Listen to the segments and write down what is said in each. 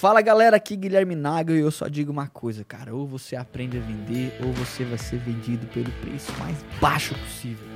Fala galera, aqui Guilherme Naga e eu só digo uma coisa, cara. Ou você aprende a vender, ou você vai ser vendido pelo preço mais baixo possível.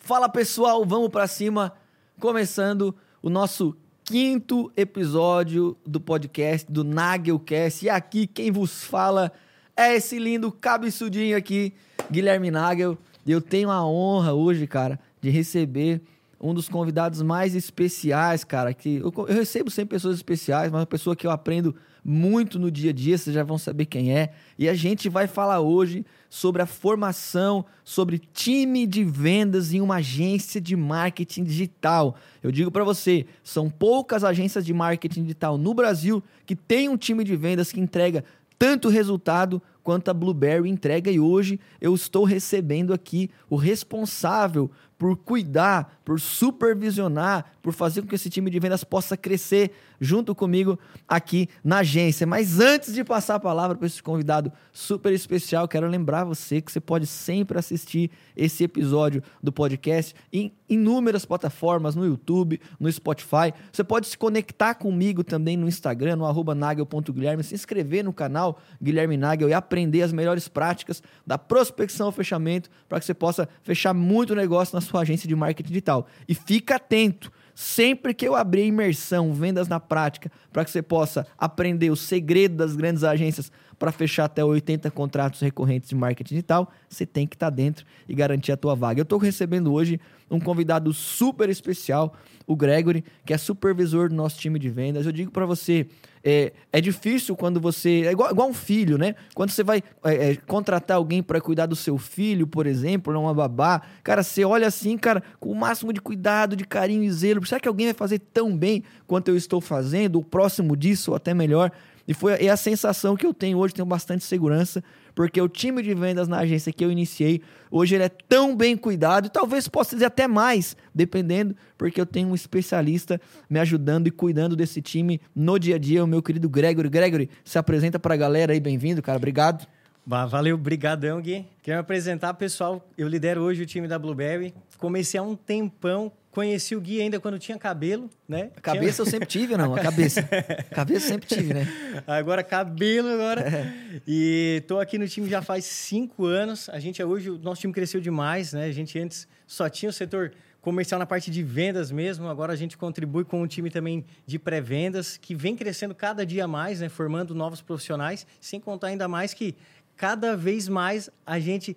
Fala pessoal, vamos pra cima, começando o nosso quinto episódio do podcast do Nagelcast. E aqui quem vos fala é esse lindo cabeçudinho aqui, Guilherme Nagel. Eu tenho a honra hoje, cara, de receber um dos convidados mais especiais, cara. Que eu, eu recebo sempre pessoas especiais, mas uma pessoa que eu aprendo muito no dia a dia, vocês já vão saber quem é. E a gente vai falar hoje sobre a formação, sobre time de vendas em uma agência de marketing digital. Eu digo para você, são poucas agências de marketing digital no Brasil que tem um time de vendas que entrega tanto resultado quanto a Blueberry entrega. E hoje eu estou recebendo aqui o responsável por cuidar, por supervisionar, por fazer com que esse time de vendas possa crescer junto comigo aqui na agência. Mas antes de passar a palavra para esse convidado super especial, quero lembrar você que você pode sempre assistir esse episódio do podcast em inúmeras plataformas, no YouTube, no Spotify. Você pode se conectar comigo também no Instagram, no arroba nagel.guilherme, se inscrever no canal Guilherme Nagel e aprender as melhores práticas da prospecção ao fechamento para que você possa fechar muito negócio na sua agência de marketing digital. E fica atento, sempre que eu abrir imersão, vendas na prática, para que você possa aprender o segredo das grandes agências para fechar até 80 contratos recorrentes de marketing digital, você tem que estar tá dentro e garantir a tua vaga. Eu estou recebendo hoje um convidado super especial, o Gregory, que é supervisor do nosso time de vendas. Eu digo para você, é, é difícil quando você. É igual, igual um filho, né? Quando você vai é, é, contratar alguém para cuidar do seu filho, por exemplo, uma babá, cara, você olha assim, cara, com o máximo de cuidado, de carinho e zelo. Será que alguém vai fazer tão bem quanto eu estou fazendo, ou próximo disso, ou até melhor? E foi é a sensação que eu tenho hoje, tenho bastante segurança, porque o time de vendas na agência que eu iniciei, hoje ele é tão bem cuidado, e talvez possa dizer até mais, dependendo, porque eu tenho um especialista me ajudando e cuidando desse time no dia a dia, o meu querido Gregory. Gregory, se apresenta para a galera aí, bem-vindo, cara, obrigado. Valeu, brigadão, Gui. Quero me apresentar, pessoal. Eu lidero hoje o time da Blueberry. Comecei há um tempão Conheci o Gui ainda quando tinha cabelo, né? A cabeça tinha... eu sempre tive, não? A cabeça. A cabeça eu sempre tive, né? Agora cabelo agora. É. E tô aqui no time já faz cinco anos. A gente hoje, o nosso time cresceu demais, né? A gente antes só tinha o setor comercial na parte de vendas mesmo. Agora a gente contribui com um time também de pré-vendas que vem crescendo cada dia mais, né? Formando novos profissionais. Sem contar ainda mais que cada vez mais a gente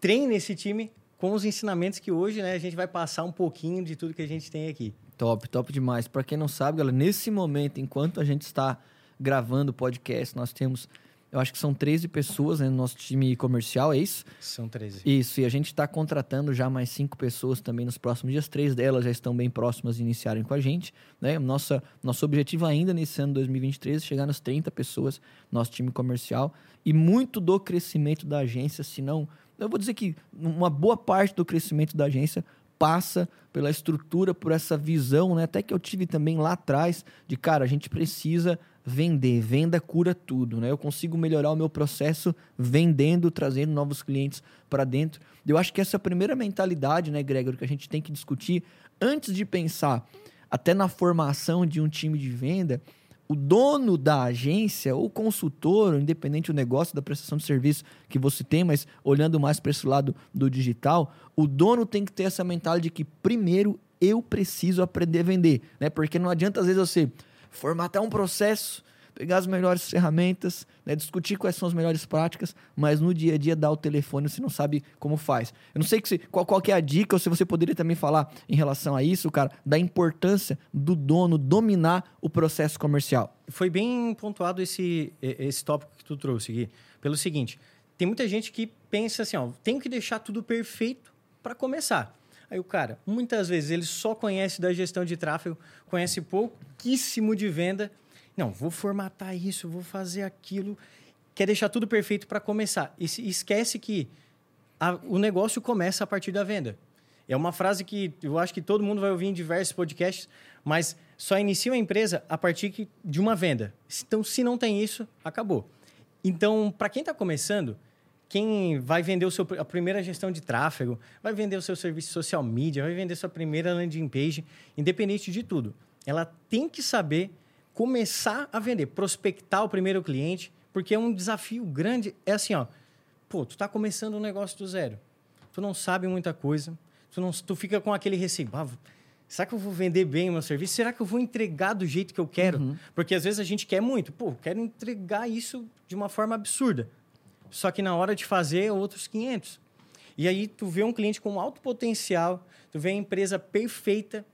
treina esse time com os ensinamentos que hoje né, a gente vai passar um pouquinho de tudo que a gente tem aqui. Top, top demais. Para quem não sabe, galera, nesse momento, enquanto a gente está gravando o podcast, nós temos, eu acho que são 13 pessoas né, no nosso time comercial, é isso? São 13. Isso, e a gente está contratando já mais cinco pessoas também nos próximos dias. Três delas já estão bem próximas de iniciarem com a gente. Né? Nossa, nosso objetivo ainda nesse ano 2023 é chegar nas 30 pessoas, nosso time comercial. E muito do crescimento da agência, se não eu vou dizer que uma boa parte do crescimento da agência passa pela estrutura, por essa visão, né? Até que eu tive também lá atrás de, cara, a gente precisa vender, venda cura tudo, né? Eu consigo melhorar o meu processo vendendo, trazendo novos clientes para dentro. Eu acho que essa é a primeira mentalidade, né, Gregor, que a gente tem que discutir antes de pensar até na formação de um time de venda, o dono da agência, ou consultor, independente do negócio, da prestação de serviço que você tem, mas olhando mais para esse lado do digital, o dono tem que ter essa mentalidade de que primeiro eu preciso aprender a vender, né? Porque não adianta às vezes você formatar um processo, pegar as melhores ferramentas, né, discutir quais são as melhores práticas, mas no dia a dia dar o telefone você não sabe como faz. Eu não sei se, qual, qual é a dica, ou se você poderia também falar em relação a isso, cara, da importância do dono dominar o processo comercial. Foi bem pontuado esse, esse tópico que tu trouxe, Gui, pelo seguinte, tem muita gente que pensa assim, ó, tenho que deixar tudo perfeito para começar. Aí o cara, muitas vezes, ele só conhece da gestão de tráfego, conhece pouquíssimo de venda não, vou formatar isso, vou fazer aquilo. Quer deixar tudo perfeito para começar. E esquece que a, o negócio começa a partir da venda. É uma frase que eu acho que todo mundo vai ouvir em diversos podcasts, mas só inicia uma empresa a partir de uma venda. Então, se não tem isso, acabou. Então, para quem está começando, quem vai vender o seu, a primeira gestão de tráfego, vai vender o seu serviço social media, vai vender sua primeira landing page, independente de tudo. Ela tem que saber começar a vender, prospectar o primeiro cliente, porque é um desafio grande. É assim, ó, pô, tu tá começando um negócio do zero. Tu não sabe muita coisa, tu, não, tu fica com aquele receio. Ah, será que eu vou vender bem o meu serviço? Será que eu vou entregar do jeito que eu quero? Uhum. Porque às vezes a gente quer muito. Pô, quero entregar isso de uma forma absurda só que na hora de fazer outros 500. E aí tu vê um cliente com alto potencial, tu vê a empresa perfeita,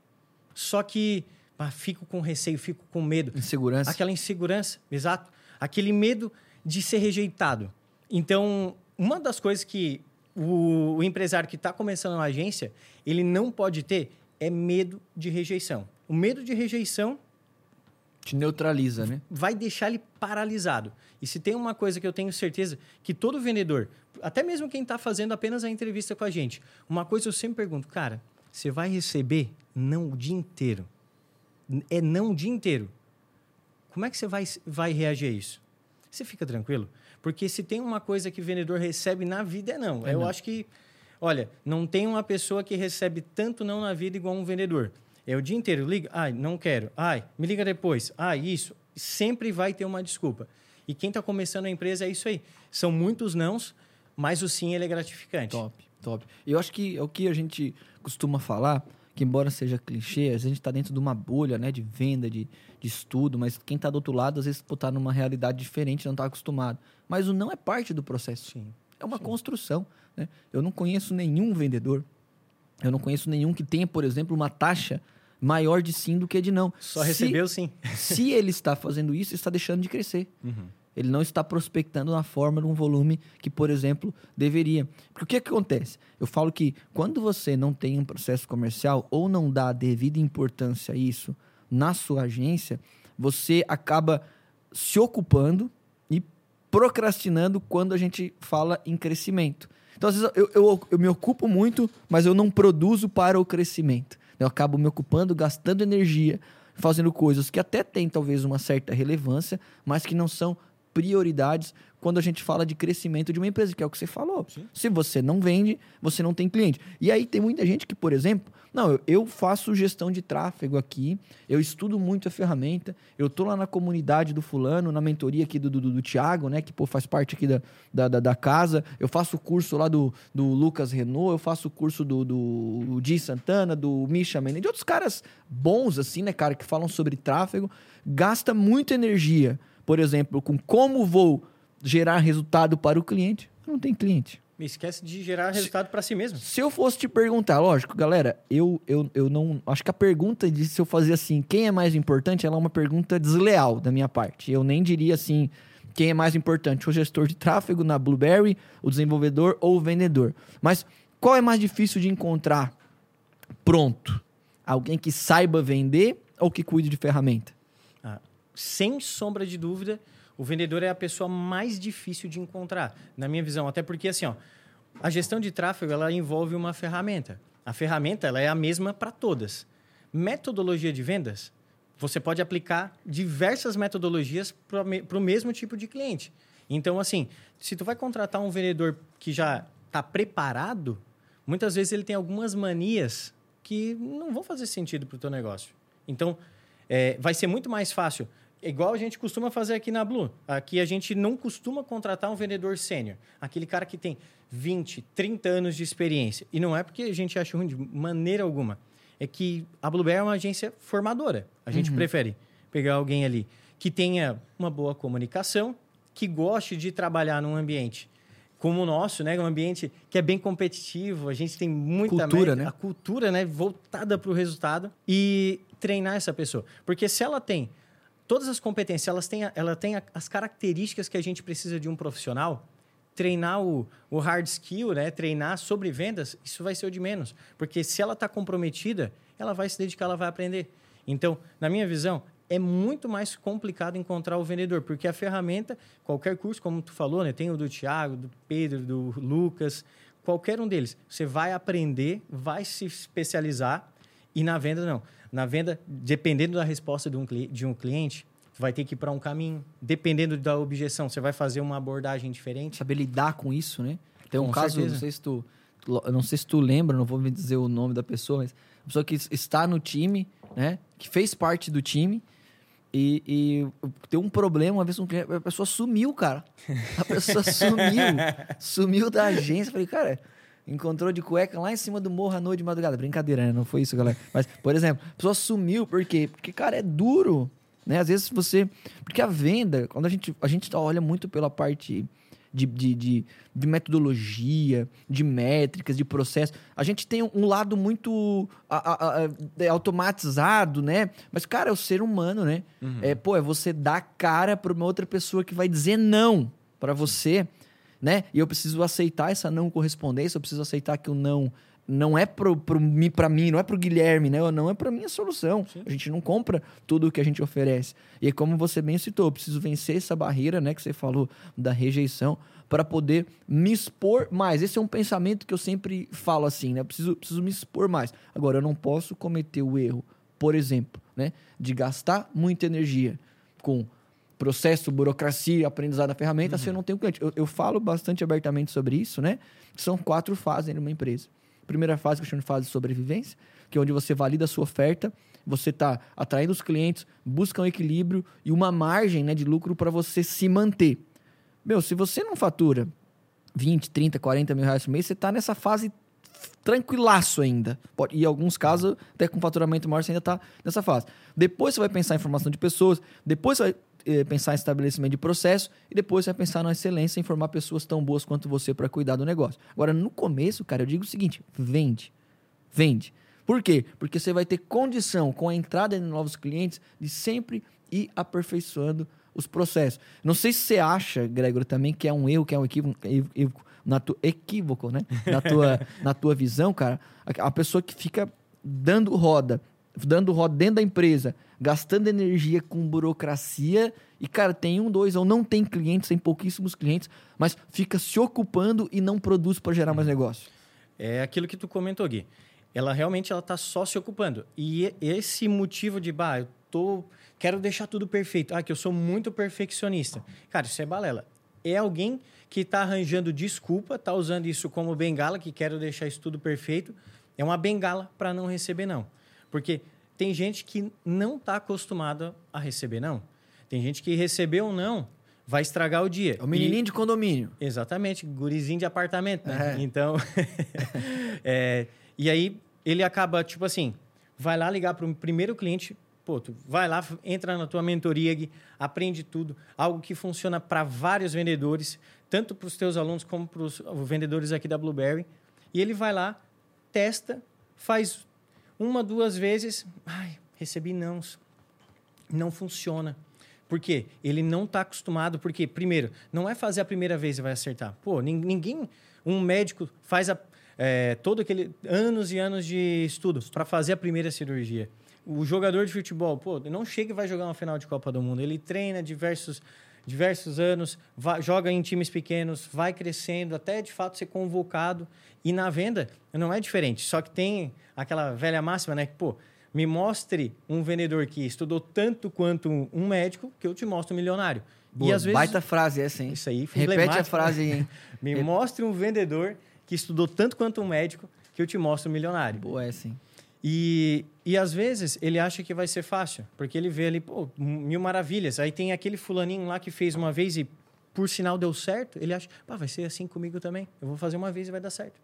só que ah, fico com receio, fico com medo. Insegurança. Aquela insegurança, exato. Aquele medo de ser rejeitado. Então, uma das coisas que o, o empresário que está começando uma agência, ele não pode ter é medo de rejeição. O medo de rejeição te neutraliza, né? Vai deixar ele paralisado. E se tem uma coisa que eu tenho certeza que todo vendedor, até mesmo quem está fazendo apenas a entrevista com a gente, uma coisa eu sempre pergunto, cara, você vai receber não o dia inteiro? É não o dia inteiro. Como é que você vai, vai reagir a isso? Você fica tranquilo? Porque se tem uma coisa que o vendedor recebe na vida, é não. É eu não. acho que, olha, não tem uma pessoa que recebe tanto não na vida igual um vendedor. É o dia inteiro, liga, ai, não quero, ai, me liga depois, ai, isso. Sempre vai ter uma desculpa. E quem está começando a empresa é isso aí. São muitos nãos, mas o sim ele é gratificante. Top, top. Eu acho que é o que a gente costuma falar, que embora seja clichê, a gente está dentro de uma bolha né, de venda, de, de estudo, mas quem está do outro lado, às vezes está numa realidade diferente, não está acostumado. Mas o não é parte do processo. Sim. É uma sim. construção. Né? Eu não conheço nenhum vendedor eu não conheço nenhum que tenha, por exemplo, uma taxa maior de sim do que de não. Só se, recebeu sim. se ele está fazendo isso, está deixando de crescer. Uhum. Ele não está prospectando na forma, num volume que, por exemplo, deveria. Porque o que, que acontece? Eu falo que quando você não tem um processo comercial ou não dá a devida importância a isso na sua agência, você acaba se ocupando e procrastinando quando a gente fala em crescimento. Então, às vezes, eu, eu, eu me ocupo muito, mas eu não produzo para o crescimento. Eu acabo me ocupando, gastando energia, fazendo coisas que até têm talvez uma certa relevância, mas que não são prioridades quando a gente fala de crescimento de uma empresa, que é o que você falou. Sim. Se você não vende, você não tem cliente. E aí tem muita gente que, por exemplo, não, eu faço gestão de tráfego aqui, eu estudo muito a ferramenta, eu tô lá na comunidade do fulano, na mentoria aqui do, do, do Thiago, né, que pô, faz parte aqui da, da, da, da casa, eu faço o curso lá do, do Lucas Renault, eu faço o curso do, do Di Santana, do Misha Mendes, de outros caras bons, assim, né, cara, que falam sobre tráfego, gasta muita energia, por exemplo, com como vou gerar resultado para o cliente, não tem cliente. Me esquece de gerar resultado para si mesmo. Se eu fosse te perguntar, lógico, galera, eu, eu, eu não. Acho que a pergunta de se eu fazer assim, quem é mais importante, ela é uma pergunta desleal da minha parte. Eu nem diria assim, quem é mais importante, o gestor de tráfego na Blueberry, o desenvolvedor ou o vendedor. Mas qual é mais difícil de encontrar pronto? Alguém que saiba vender ou que cuide de ferramenta? Sem sombra de dúvida, o vendedor é a pessoa mais difícil de encontrar, na minha visão. Até porque, assim, ó, a gestão de tráfego ela envolve uma ferramenta. A ferramenta ela é a mesma para todas. Metodologia de vendas, você pode aplicar diversas metodologias para o mesmo tipo de cliente. Então, assim, se tu vai contratar um vendedor que já está preparado, muitas vezes ele tem algumas manias que não vão fazer sentido para o teu negócio. Então, é, vai ser muito mais fácil igual a gente costuma fazer aqui na Blue. Aqui a gente não costuma contratar um vendedor sênior. Aquele cara que tem 20, 30 anos de experiência. E não é porque a gente acha ruim de maneira alguma. É que a Blueberry é uma agência formadora. A gente uhum. prefere pegar alguém ali que tenha uma boa comunicação, que goste de trabalhar num ambiente como o nosso, né? Um ambiente que é bem competitivo, a gente tem muita cultura, né? a cultura, né, voltada para o resultado e treinar essa pessoa, porque se ela tem todas as competências, elas têm, ela tem as características que a gente precisa de um profissional. Treinar o, o hard skill, né? treinar sobre vendas, isso vai ser o de menos. Porque se ela está comprometida, ela vai se dedicar, ela vai aprender. Então, na minha visão, é muito mais complicado encontrar o vendedor, porque a ferramenta, qualquer curso, como tu falou, né? tem o do Thiago, do Pedro, do Lucas, qualquer um deles, você vai aprender, vai se especializar e na venda não. Na venda, dependendo da resposta de um, de um cliente, vai ter que ir para um caminho. Dependendo da objeção, você vai fazer uma abordagem diferente. Saber lidar com isso, né? Tem um Com caso, certeza. não sei se tu. Não sei se tu lembra, não vou me dizer o nome da pessoa, mas a pessoa que está no time, né? Que fez parte do time. E, e deu um problema, uma vez um cliente, a pessoa sumiu, cara. A pessoa sumiu. sumiu da agência. Falei, cara, encontrou de cueca lá em cima do morro à noite de madrugada. Brincadeira, né? Não foi isso, galera. Mas, por exemplo, a pessoa sumiu, por quê? Porque, cara, é duro. Né? Às vezes você. Porque a venda, quando a gente, a gente olha muito pela parte de, de, de, de metodologia, de métricas, de processo. A gente tem um lado muito a- a- a- é, automatizado, né? Mas, cara, é o ser humano, né? É, pô, é você dar cara para uma outra pessoa que vai dizer não para você, né? E eu preciso aceitar essa não correspondência, eu preciso aceitar que o não não é pro, pro, pra mim, não é pro Guilherme, né? Não é pra minha solução. A gente não compra tudo o que a gente oferece. E como você bem citou, eu preciso vencer essa barreira, né? Que você falou da rejeição, para poder me expor mais. Esse é um pensamento que eu sempre falo assim, né? Eu preciso, preciso me expor mais. Agora, eu não posso cometer o erro, por exemplo, né? De gastar muita energia com processo, burocracia, aprendizado da ferramenta, se eu não tenho cliente. Eu, eu falo bastante abertamente sobre isso, né? São quatro fases numa empresa. Primeira fase que eu chamo de fase de sobrevivência, que é onde você valida a sua oferta, você está atraindo os clientes, busca um equilíbrio e uma margem né, de lucro para você se manter. Meu, se você não fatura 20, 30, 40 mil reais por mês, você está nessa fase tranquilaço ainda. Pode, e em alguns casos, até com faturamento maior, você ainda está nessa fase. Depois você vai pensar em formação de pessoas, depois você vai pensar em estabelecimento de processo e depois você vai pensar na excelência em formar pessoas tão boas quanto você para cuidar do negócio. Agora, no começo, cara, eu digo o seguinte: vende. Vende. Por quê? Porque você vai ter condição, com a entrada de novos clientes, de sempre ir aperfeiçoando os processos. Não sei se você acha, Gregor, também que é um erro, que é um equívoco, equívoco na tua, equívoco, né? Na tua, na tua visão, cara, a, a pessoa que fica dando roda, dando roda dentro da empresa, gastando energia com burocracia e, cara, tem um, dois, ou não tem clientes, tem pouquíssimos clientes, mas fica se ocupando e não produz para gerar mais negócio. É aquilo que tu comentou, Gui. Ela realmente ela tá só se ocupando. E esse motivo de, bah, eu tô quero deixar tudo perfeito. Ah, que eu sou muito perfeccionista. Cara, isso é balela. É alguém que tá arranjando desculpa, tá usando isso como bengala, que quero deixar isso tudo perfeito. É uma bengala para não receber não. Porque tem gente que não tá acostumada a receber não. Tem gente que recebeu um não, vai estragar o dia. É o menininho E- de condomínio. Exatamente, gurizinho de apartamento, né? É. Então, é, e aí ele acaba, tipo assim, vai lá ligar para o primeiro cliente, pô, tu vai lá, entra na tua mentoria, aprende tudo, algo que funciona para vários vendedores, tanto para os teus alunos como para os vendedores aqui da Blueberry, e ele vai lá, testa, faz uma, duas vezes, ai, recebi não, não funciona. Por quê? Ele não está acostumado, porque, primeiro, não é fazer a primeira vez e vai acertar. Pô, nin- ninguém, um médico faz a, é, todo aquele anos e anos de estudos para fazer a primeira cirurgia. O jogador de futebol, pô, não chega e vai jogar uma final de Copa do Mundo. Ele treina diversos, diversos anos, vai- joga em times pequenos, vai crescendo até de fato ser convocado. E na venda não é diferente. Só que tem aquela velha máxima, né? Que, pô, me mostre um vendedor que estudou tanto quanto um- médico que eu te mostro um milionário. Boa, e às vezes Baita frase essa, hein? isso aí, Repete a frase aí, hein? me mostre um vendedor que estudou tanto quanto um médico que eu te mostro um milionário. Boa essa, hein? E, e às vezes ele acha que vai ser fácil, porque ele vê ali, pô, mil maravilhas. Aí tem aquele fulaninho lá que fez uma vez e por sinal deu certo, ele acha, pá, vai ser assim comigo também. Eu vou fazer uma vez e vai dar certo.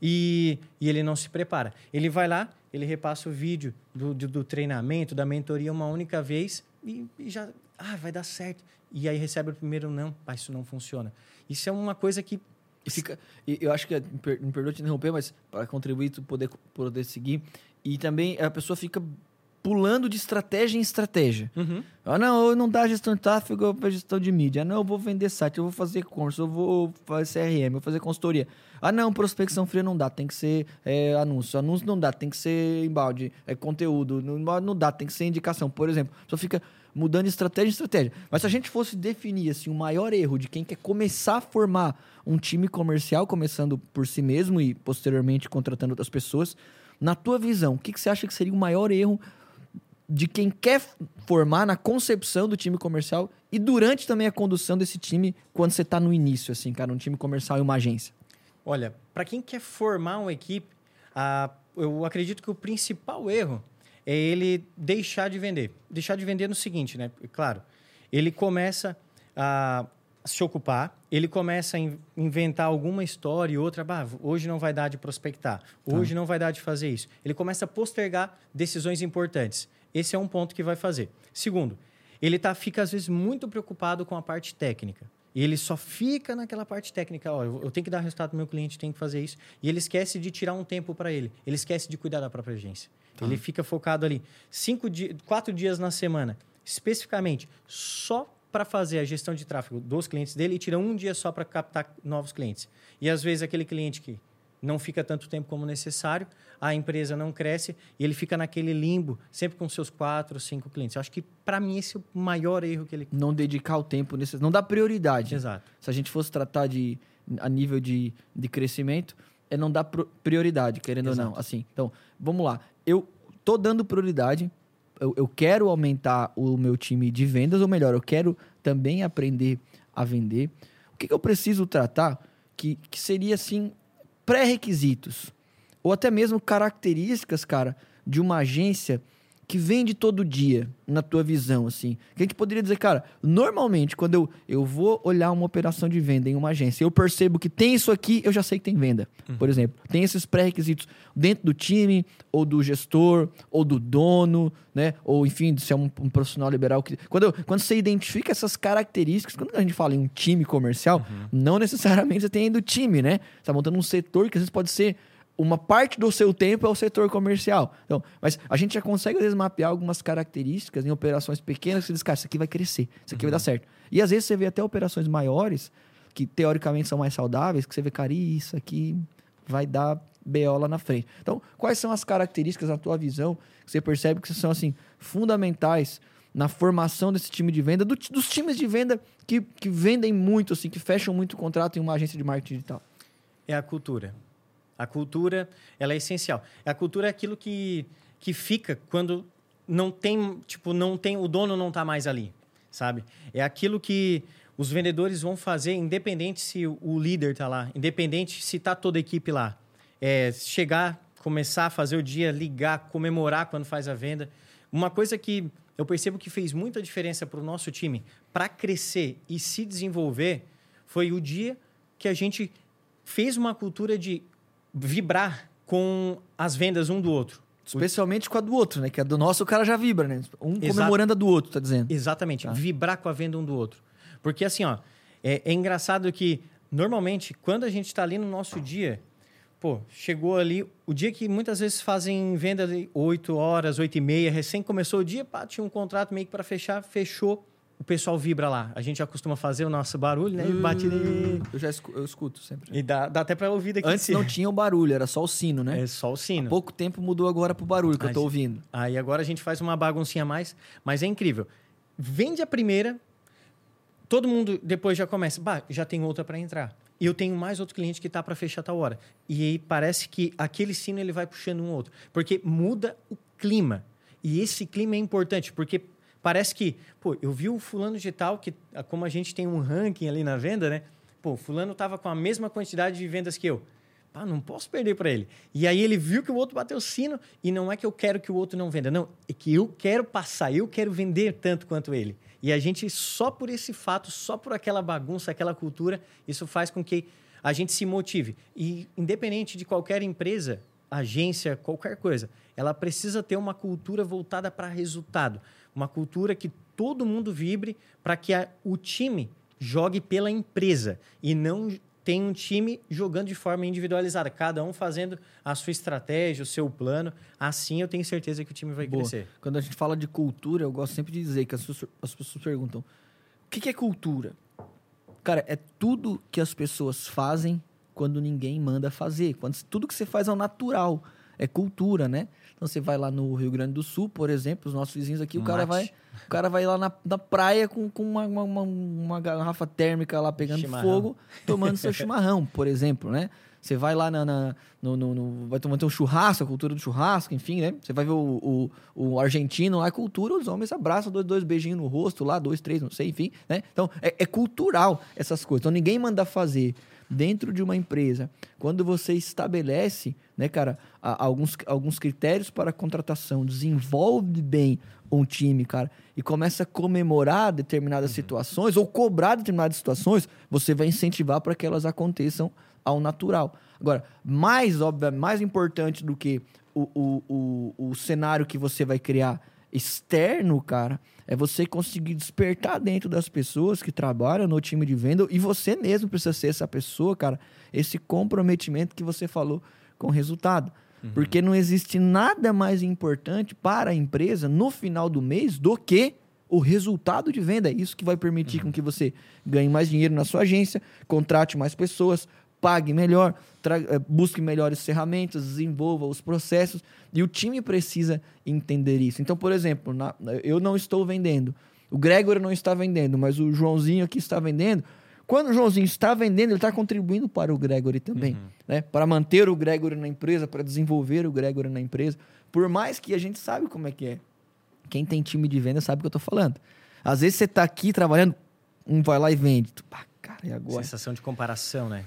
E, e ele não se prepara. Ele vai lá, ele repassa o vídeo do, do, do treinamento, da mentoria uma única vez e, e já, ah, vai dar certo. E aí recebe o primeiro não, pá, isso não funciona. Isso é uma coisa que E fica, e eu acho que, me per- me perdoa te interromper, mas para contribuir, tu poder, poder seguir. E também a pessoa fica pulando de estratégia em estratégia. Ah, não, eu não dá gestão de tráfego, eu gestão de mídia. Ah, não, eu vou vender site, eu vou fazer curso, eu vou fazer CRM, eu vou fazer consultoria. Ah, não, prospecção fria não dá, tem que ser é, anúncio. Anúncio não dá, tem que ser embalde, é conteúdo. Não, não dá, tem que ser indicação. Por exemplo, pessoa fica mudando estratégia em estratégia. Mas se a gente fosse definir assim, o maior erro de quem quer começar a formar um time comercial, começando por si mesmo e posteriormente contratando outras pessoas, na tua visão, o que, que você acha que seria o maior erro de quem quer formar na concepção do time comercial e durante também a condução desse time quando você está no início, assim, cara, um time comercial e uma agência? Olha, para quem quer formar uma equipe, a, eu acredito que o principal erro é ele deixar de vender. Deixar de vender no seguinte, né? Claro, ele começa a se ocupar, ele começa a inventar alguma história e outra, bah, hoje não vai dar de prospectar, hoje ah. não vai dar de fazer isso. Ele começa a postergar decisões importantes. Esse é um ponto que vai fazer. Segundo, ele tá, fica às vezes muito preocupado com a parte técnica. E ele só fica naquela parte técnica, ó, eu tenho que dar resultado para meu cliente, tenho que fazer isso. E ele esquece de tirar um tempo para ele. Ele esquece de cuidar da própria agência. Tá. Ele fica focado ali cinco dias, quatro dias na semana, especificamente só para fazer a gestão de tráfego dos clientes dele e tira um dia só para captar novos clientes. E às vezes aquele cliente que não fica tanto tempo como necessário, a empresa não cresce e ele fica naquele limbo, sempre com seus quatro, cinco clientes. Eu acho que, para mim, esse é o maior erro que ele... Não dedicar o tempo, nesse... não dá prioridade. Exato. Se a gente fosse tratar de, a nível de, de crescimento, é não dar prioridade, querendo Exato. ou não. Assim, então, vamos lá. Eu tô dando prioridade, eu, eu quero aumentar o meu time de vendas, ou melhor, eu quero também aprender a vender. O que, que eu preciso tratar que, que seria, assim, pré-requisitos ou até mesmo características, cara, de uma agência que vende todo dia, na tua visão, assim? Que a gente poderia dizer, cara, normalmente, quando eu, eu vou olhar uma operação de venda em uma agência, eu percebo que tem isso aqui, eu já sei que tem venda. Uhum. Por exemplo, tem esses pré-requisitos dentro do time, ou do gestor, ou do dono, né? Ou, enfim, se é um, um profissional liberal. Que... Quando, eu, quando você identifica essas características, quando a gente fala em um time comercial, uhum. não necessariamente você tem do time, né? Você tá montando um setor que às vezes pode ser uma parte do seu tempo é o setor comercial. Então, mas a gente já consegue, às vezes, mapear algumas características em operações pequenas que você diz, cara, isso aqui vai crescer, isso aqui uhum. vai dar uhum. certo. E às vezes você vê até operações maiores, que teoricamente são mais saudáveis, que você vê, cara, isso aqui vai dar BO lá na frente. Então, quais são as características, na tua visão, que você percebe que são, assim, fundamentais na formação desse time de venda, do, dos times de venda que, que vendem muito, assim, que fecham muito contrato em uma agência de marketing digital? É a cultura. A cultura, ela é essencial. A cultura é aquilo que, que fica quando não tem, tipo, não tem, o dono não está mais ali, sabe? É aquilo que os vendedores vão fazer, independente se o líder está lá, independente se está toda a equipe lá. É chegar, começar a fazer o dia, ligar, comemorar quando faz a venda. Uma coisa que eu percebo que fez muita diferença para o nosso time, para crescer e se desenvolver, foi o dia que a gente fez uma cultura de vibrar com as vendas um do outro. Especialmente com a do outro, né? Que a do nosso o cara já vibra, né? Um comemorando a do outro, tá dizendo. Exatamente. Tá. Vibrar com a venda um do outro. Porque assim, ó, é, é engraçado que normalmente quando a gente está ali no nosso dia, pô, chegou ali o dia que muitas vezes fazem venda de 8 horas, 8 e meia, recém começou o dia, pá, tinha um contrato meio que para fechar, fechou o pessoal vibra lá. A gente já costuma fazer o nosso barulho, né? E bate Eu já escuto, eu escuto sempre. E dá, dá até para ouvir daqui. Antes não tinha o barulho, era só o sino, né? É só o sino. Há pouco tempo mudou agora pro barulho que eu tô ouvindo. Aí agora a gente faz uma baguncinha a mais, mas é incrível. Vende a primeira, todo mundo depois já começa, bah, já tem outra para entrar. E eu tenho mais outro cliente que tá para fechar tal hora. E aí parece que aquele sino ele vai puxando um outro, porque muda o clima. E esse clima é importante, porque Parece que, pô, eu vi o fulano de tal, que como a gente tem um ranking ali na venda, né? Pô, fulano tava com a mesma quantidade de vendas que eu. Pá, não posso perder para ele. E aí ele viu que o outro bateu o sino e não é que eu quero que o outro não venda, não, é que eu quero passar, eu quero vender tanto quanto ele. E a gente só por esse fato, só por aquela bagunça, aquela cultura, isso faz com que a gente se motive. E independente de qualquer empresa, agência, qualquer coisa, ela precisa ter uma cultura voltada para resultado uma cultura que todo mundo vibre para que a, o time jogue pela empresa e não tem um time jogando de forma individualizada, cada um fazendo a sua estratégia, o seu plano. Assim eu tenho certeza que o time vai Boa. crescer. Quando a gente fala de cultura, eu gosto sempre de dizer que as pessoas, as pessoas perguntam: o que, que é cultura? Cara, é tudo que as pessoas fazem quando ninguém manda fazer. Quando, tudo que você faz é o natural. é cultura, né? Então você vai lá no Rio Grande do Sul, por exemplo, os nossos vizinhos aqui, o cara vai, o cara vai lá na, na praia com, com uma, uma, uma garrafa térmica lá pegando Chimarrão. fogo, tomando seu chimarrão, por exemplo, né? Você vai lá na, na- no, no- no- vai tomar um churrasco, a cultura do churrasco, enfim, né? Você vai ver o, o, o argentino lá, a cultura, os homens abraçam, dois, dois beijinhos no rosto lá, dois, três, não sei, enfim, né? Então, é, é cultural essas coisas. Então, ninguém manda fazer dentro de uma empresa. Quando você estabelece, né, cara, a- alguns, alguns critérios para a contratação, desenvolve bem um time, cara, e começa a comemorar determinadas situações ou cobrar determinadas situações, você vai incentivar para que elas aconteçam ao natural. Agora, mais óbvio, mais importante do que o, o, o, o cenário que você vai criar externo, cara, é você conseguir despertar dentro das pessoas que trabalham no time de venda e você mesmo precisa ser essa pessoa, cara, esse comprometimento que você falou com o resultado. Porque não existe nada mais importante para a empresa no final do mês do que o resultado de venda. É isso que vai permitir com que você ganhe mais dinheiro na sua agência, contrate mais pessoas, pague melhor, eh, busque melhores ferramentas, desenvolva os processos. E o time precisa entender isso. Então, por exemplo, na- eu não estou vendendo, o Gregor não está vendendo, mas o Joãozinho aqui está vendendo. Quando o Joãozinho está vendendo, ele está contribuindo para o Gregory também, né? Para manter o Gregory na empresa, para desenvolver o Gregory na empresa. Por mais que a gente sabe como é que é. Quem tem time de venda sabe o que eu tô falando. Às vezes você tá aqui trabalhando, um vai lá e vende. Tu, pá, cara, e agora? Sensação de comparação, né?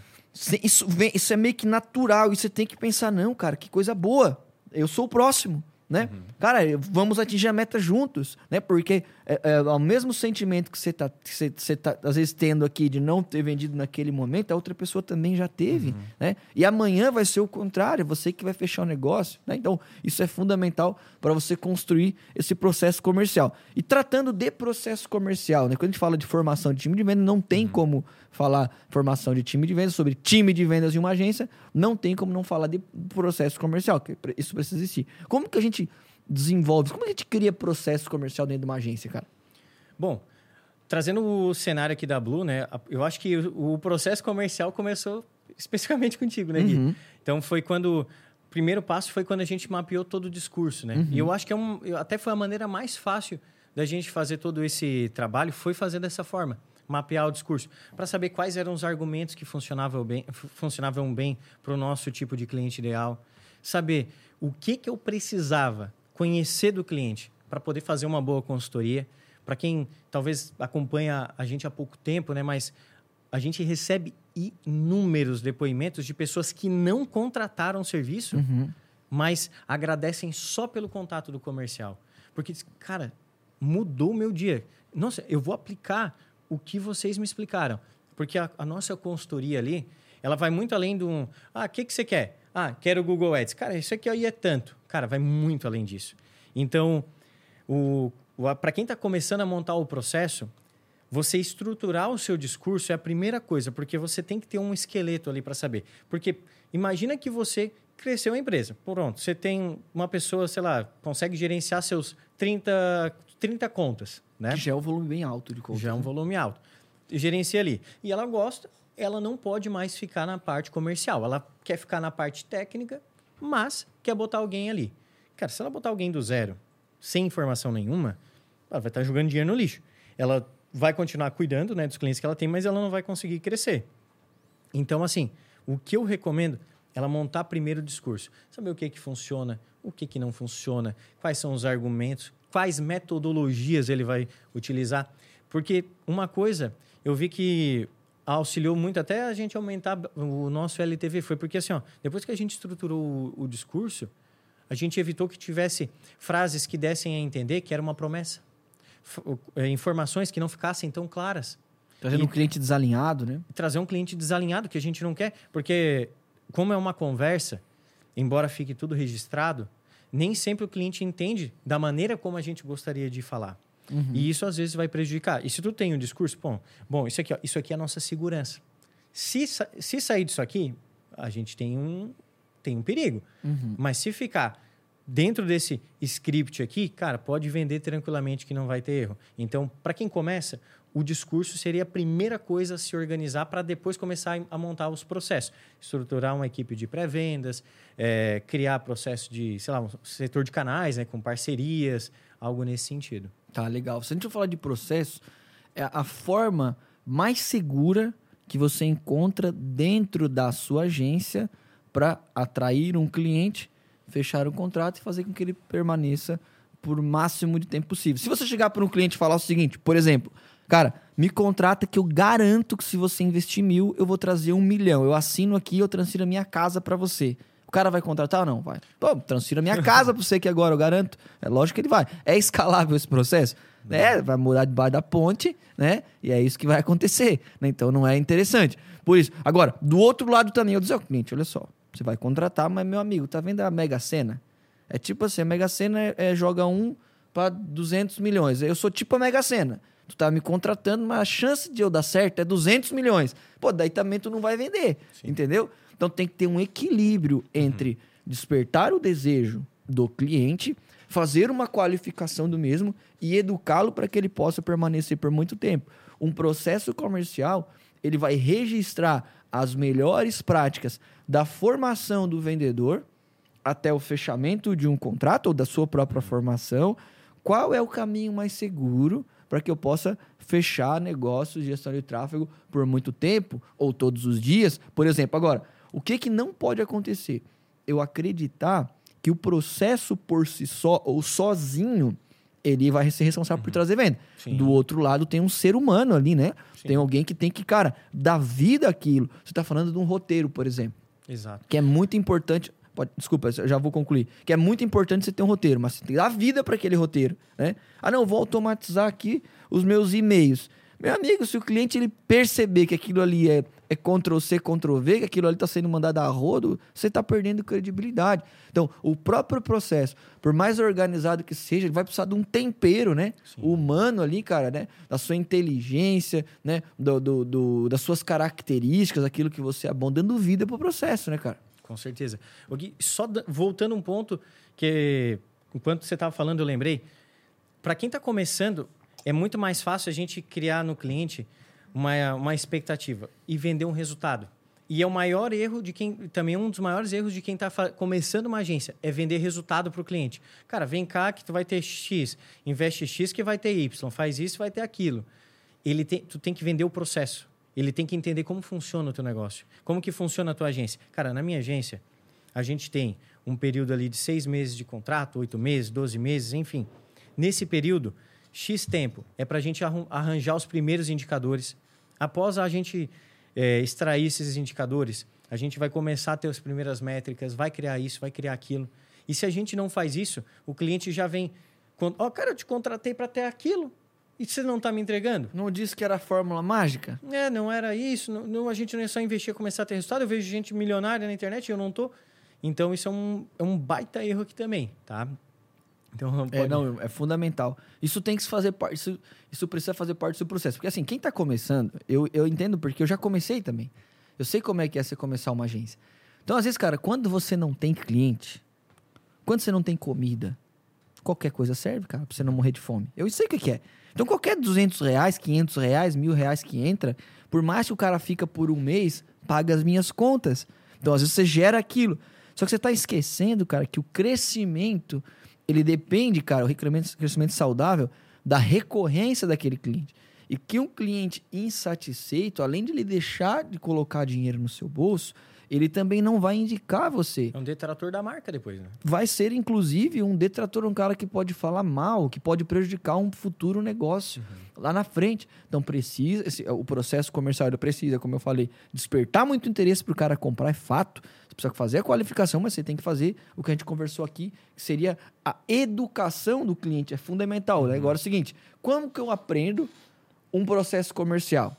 Isso, vem, isso é meio que natural. E você tem que pensar, não, cara, que coisa boa. Eu sou o próximo, né? Cara, eu- vamos atingir a meta juntos, né? Porque é, é, o mesmo sentimento que você tá, que você, você tá, às vezes, tendo aqui de não ter vendido naquele momento, a outra pessoa também já teve, né? E amanhã vai ser o contrário, você que vai fechar o negócio, né? Então, isso é fundamental para você construir esse processo comercial. E tratando de processo comercial, né? Quando a gente fala de formação de time de venda, não tem como falar formação de time de vendas, sobre time de vendas de uma agência, não tem como não falar de processo comercial, que isso precisa existir. Como que a gente desenvolve, como a gente cria processo comercial dentro de uma agência, cara? Bom, trazendo o cenário aqui da Blue, né? Eu acho que o processo comercial começou especificamente contigo, né, Gui? Uhum. Então foi quando. O primeiro passo foi quando a gente mapeou todo o discurso, né? E eu acho que é um, até foi a maneira mais fácil da gente fazer todo esse trabalho, foi fazer dessa forma. Mapear o discurso, para saber quais eram os argumentos que funcionavam bem, fu- funcionavam bem para o nosso tipo de cliente ideal. Saber o que, que eu precisava conhecer do cliente para poder fazer uma boa consultoria. Para quem talvez acompanha a gente há pouco tempo, né? Mas a gente recebe inúmeros depoimentos de pessoas que não contrataram serviço, mas agradecem só pelo contato do comercial. Porque, diz, cara, mudou o meu dia. Nossa, eu vou aplicar o que vocês me explicaram. Porque a, a nossa consultoria ali, ela vai muito além do... Ah, o que, que você quer? Ah, quero o Google Ads. Cara, isso aqui aí é tanto. Cara, vai muito além disso. Então, o, para quem está começando a montar o processo, você estruturar o seu discurso é a primeira coisa, porque você tem que ter um esqueleto ali para saber. Porque imagina que você cresceu a empresa. Pronto, você tem uma pessoa, sei lá, consegue gerenciar seus 30, 30 contas, né? Que já é um volume bem alto de conta. Já é um volume alto. Gerencia ali. E ela gosta, ela não pode mais ficar na parte comercial. Ela quer ficar na parte técnica, mas quer botar alguém ali. Cara, se ela botar alguém do zero, sem informação nenhuma, ela vai estar jogando dinheiro no lixo. Ela vai continuar cuidando né, dos clientes que ela tem, mas ela não vai conseguir crescer. Então, assim, o que eu recomendo ela montar primeiro o discurso. Saber o que, que funciona, o que, que não funciona, quais são os argumentos, quais metodologias ele vai utilizar. Porque uma coisa, eu vi que auxiliou muito até a gente aumentar o nosso LTV, foi porque assim, ó, depois que a gente estruturou o, o discurso, a gente evitou que tivesse frases que dessem a entender que era uma promessa. F- eh, informações que não ficassem tão claras Trazendo E- um cliente desalinhado, né? trazer um cliente desalinhado que a gente não quer, porque como é uma conversa, embora fique tudo registrado, nem sempre o cliente entende da maneira como a gente gostaria de falar. E isso às vezes vai prejudicar. E se tu tem um discurso, bom, bom isso aqui, ó, isso aqui é a nossa segurança. Se, se sair disso aqui, a gente tem um, tem um perigo. Mas se ficar dentro desse script aqui, cara, pode vender tranquilamente que não vai ter erro. Então, para quem começa, o discurso seria a primeira coisa a se organizar para depois começar a montar os processos. Estruturar uma equipe de pré-vendas, é, criar processo de, sei lá, um setor de canais, né, com parcerias, algo nesse sentido. Tá, legal. Se a gente falar de processo, é a forma mais segura que você encontra dentro da sua agência para atrair um cliente, fechar um contrato e fazer com que ele permaneça por máximo de tempo possível. Se você chegar para um cliente e falar o seguinte, por exemplo, cara, me contrata que eu garanto que se você investir mil, eu vou trazer um milhão. Eu assino aqui, eu transfiro a minha casa para você. O cara vai contratar ou não? Vai. Pô, transfiro a minha casa para você que agora, eu garanto. É lógico que ele vai. É escalável esse processo? É, vai morar debaixo da ponte, né? E é isso que vai acontecer. Né? Então não é interessante. Por isso, agora, do outro lado também, eu dizer ao cliente, olha só, você vai contratar, mas meu amigo, tá vendo a Mega Sena? É tipo assim, a Mega Sena é, é joga um para 200 milhões. Eu sou tipo a Mega Sena. Tu tá me contratando, mas a chance de eu dar certo é 200 milhões. Pô, daí também tu não vai vender, Sim. entendeu? Então tem que ter um equilíbrio entre uhum. despertar o desejo do cliente, fazer uma qualificação do mesmo e educá-lo para que ele possa permanecer por muito tempo. Um processo comercial, ele vai registrar as melhores práticas da formação do vendedor até o fechamento de um contrato ou da sua própria formação, qual é o caminho mais seguro para que eu possa fechar negócios de gestão de tráfego por muito tempo ou todos os dias? Por exemplo, agora, o que, que não pode acontecer? Eu acreditar que o processo por si só ou sozinho ele vai ser responsável uhum. por trazer venda. Sim. Do outro lado tem um ser humano ali, né? Sim. Tem alguém que tem que, cara, dar vida àquilo. Você está falando de um roteiro, por exemplo. Exato. Que é muito importante. Pode, desculpa, já vou concluir. Que é muito importante você ter um roteiro, mas você tem que dar vida para aquele roteiro, né? Ah, não, vou automatizar aqui os meus e-mails. Meu amigo, se o cliente ele perceber que aquilo ali é, é Ctrl-C, Ctrl-V, que aquilo ali está sendo mandado a rodo, você está perdendo credibilidade. Então, o próprio processo, por mais organizado que seja, ele vai precisar de um tempero, né? Sim. Humano ali, cara, né? Da sua inteligência, né? Do, do, do, das suas características, aquilo que você é bom, dando vida para o processo, né, cara? Com certeza. Gui, só voltando um ponto que, enquanto você estava falando, eu lembrei. Para quem está começando, é muito mais fácil a gente criar no cliente uma, uma expectativa e vender um resultado. E é o maior erro de quem. Também um dos maiores erros de quem está começando uma agência é vender resultado para o cliente. Cara, vem cá que tu vai ter X, investe X que vai ter Y, faz isso vai ter aquilo. Ele tem, tu tem que vender o processo. Ele tem que entender como funciona o teu negócio. Como que funciona a tua agência. Cara, na minha agência, a gente tem um período ali de seis meses de contrato, oito meses, doze meses, enfim. Nesse período, X tempo é para a gente arranjar os primeiros indicadores. Após a gente é, extrair esses indicadores, a gente vai começar a ter as primeiras métricas, vai criar isso, vai criar aquilo. E se a gente não faz isso, o cliente já vem. Ó, oh, cara, eu te contratei para ter aquilo. E você não está me entregando? Não disse que era a fórmula mágica? É, não era isso. Não, não, a gente não é só investir e começar a ter resultado. Eu vejo gente milionária na internet e eu não estou. Então, isso é um, é um baita erro aqui também, tá? Então, não é, pode... é, não, é fundamental. Isso tem que se fazer parte, isso, isso precisa fazer parte do processo. Porque assim, quem está começando, eu, eu entendo porque eu já comecei também. Eu sei como é que é você começar uma agência. Então, às vezes, cara, quando você não tem cliente, quando você não tem comida, qualquer coisa serve, cara, pra você não morrer de fome. Eu sei o que, que é. Então, qualquer 200 reais, 500 reais, mil reais que entra, por mais que o cara fica por um mês, paga as minhas contas. Então, às vezes, você gera aquilo. Só que você está esquecendo, cara, que o crescimento, ele depende, cara, o crescimento, crescimento saudável, da recorrência daquele cliente. E que um cliente insatisfeito, além de ele deixar de colocar dinheiro no seu bolso, ele também não vai indicar você. É um detrator da marca depois, né? Vai ser, inclusive, um detrator, um cara que pode falar mal, que pode prejudicar um futuro negócio uhum. lá na frente. Então, precisa, esse, o processo comercial precisa, como eu falei, despertar muito interesse para o cara comprar, é fato. Você precisa fazer a qualificação, mas você tem que fazer o que a gente conversou aqui, que seria a educação do cliente. É fundamental. Né? Uhum. Agora é o seguinte: como que eu aprendo um processo comercial?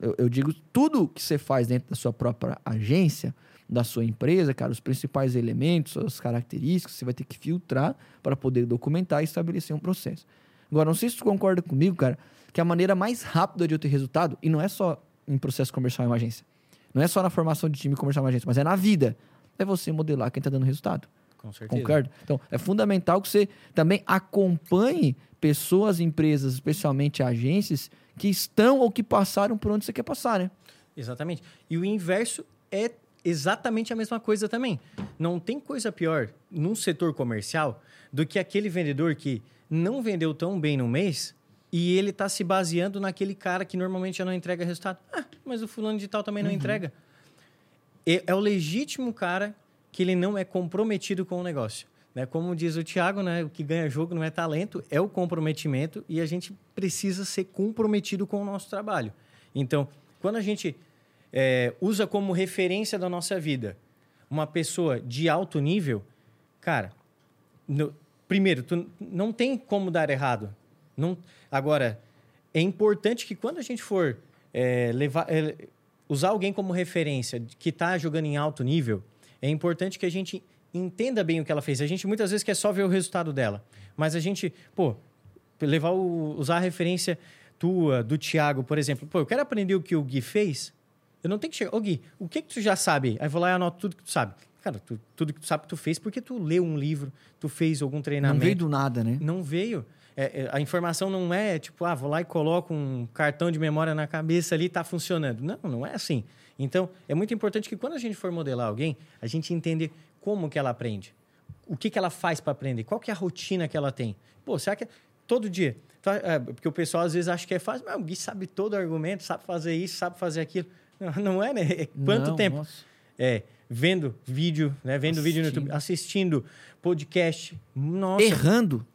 Eu, eu digo tudo que você faz dentro da sua própria agência, da sua empresa, cara, os principais elementos, as características, você vai ter que filtrar para poder documentar e estabelecer um processo. Agora, não sei se tu concorda comigo, cara, que a maneira mais rápida de eu ter resultado, e não é só em processo comercial em uma agência, não é só na formação de time comercial em uma agência, mas é na vida, é você modelar quem está dando resultado. Com certeza. Concorda? Então, é fundamental que você também acompanhe pessoas, empresas, especialmente agências, que estão ou que passaram por onde você quer passar, né? Exatamente. E o inverso é exatamente a mesma coisa também. Não tem coisa pior num setor comercial do que aquele vendedor que não vendeu tão bem no mês e ele está se baseando naquele cara que normalmente já não entrega resultado. Ah, mas o fulano de tal também não entrega. É, é o legítimo cara que ele não é comprometido com o negócio. Né? Como diz o Thiago, né? o que ganha jogo não é talento, é o comprometimento e a gente precisa ser comprometido com o nosso trabalho. Então, quando a gente é, usa como referência da nossa vida uma pessoa de alto nível, cara, no- primeiro, tu não tem como dar errado. Não, agora, é importante que quando a gente for é, levar, é, usar alguém como referência que está jogando em alto nível, é importante que a gente entenda bem o que ela fez. A gente muitas vezes quer só ver o resultado dela, mas a gente, pô, levar o, usar a referência tua, do Thiago, por exemplo. Pô, eu quero aprender o que o Gui fez. Eu não tenho que chegar. Ô, Gui, o que que tu já sabe? Aí eu vou lá e anoto tudo que tu sabe. Cara, tu- tudo que tu sabe tu fez porque tu leu um livro, tu fez algum Não treinamento. veio do nada, né? Não veio. É, é, a informação não é tipo, ah, vou lá e coloco um cartão de memória na cabeça ali e tá funcionando. Não, não é assim. Então, é muito importante que quando a gente for modelar alguém, a gente entender como que ela aprende. O que, que ela faz para aprender? Qual que é a rotina que ela tem? Pô, será que é todo dia? Tá, é, porque o pessoal às vezes acha que é fácil, mas o Gui sabe todo o argumento, sabe fazer isso, sabe fazer aquilo. Não, não é, né? É quanto Não, tempo? nossa. É, vendo vídeo, né? Vendo vídeo no YouTube, assistindo podcast. Nossa, Errando.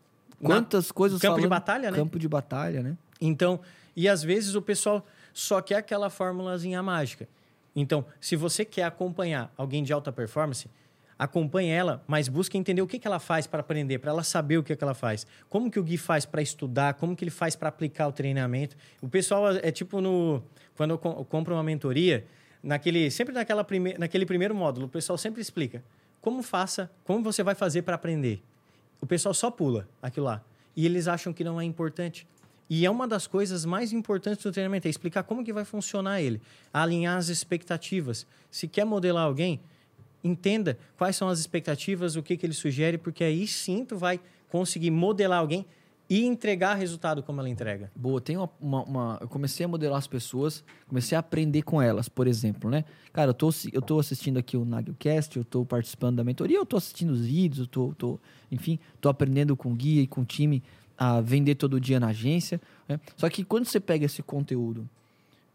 Quantas coisas campo de falando- batalha, né? Campo de batalha, né? Então, e às vezes o pessoal só quer aquela formulazinha mágica. Então, se você quer acompanhar alguém de alta performance, acompanhe ela, mas busque entender o que, que ela faz para aprender, para ela saber o que, que ela faz. Como que o Gui faz para estudar, como que ele faz para aplicar o treinamento. O pessoal é tipo no... Quando eu compro uma mentoria, naquele, sempre naquela prime, naquele primeiro módulo, o pessoal sempre explica como faça, como você vai fazer para aprender. O pessoal só pula aquilo lá. E eles acham que não é importante. E é uma das coisas mais importantes do treinamento, é explicar como que vai funcionar ele. Alinhar as expectativas. Se quer modelar alguém, entenda quais são as expectativas, o que, que ele sugere, porque aí sim tu vai conseguir modelar alguém e entregar resultado como ela entrega. Boa, tem uma, uma- uma- Eu comecei a modelar as pessoas, comecei a aprender com elas, por exemplo, né? Cara, eu tô, eu tô assistindo aqui o Nagelcast, eu tô participando da mentoria, eu tô assistindo os vídeos, eu tô, tô enfim, tô aprendendo com o guia e com o time a vender todo dia na agência. né? Só que quando você pega esse conteúdo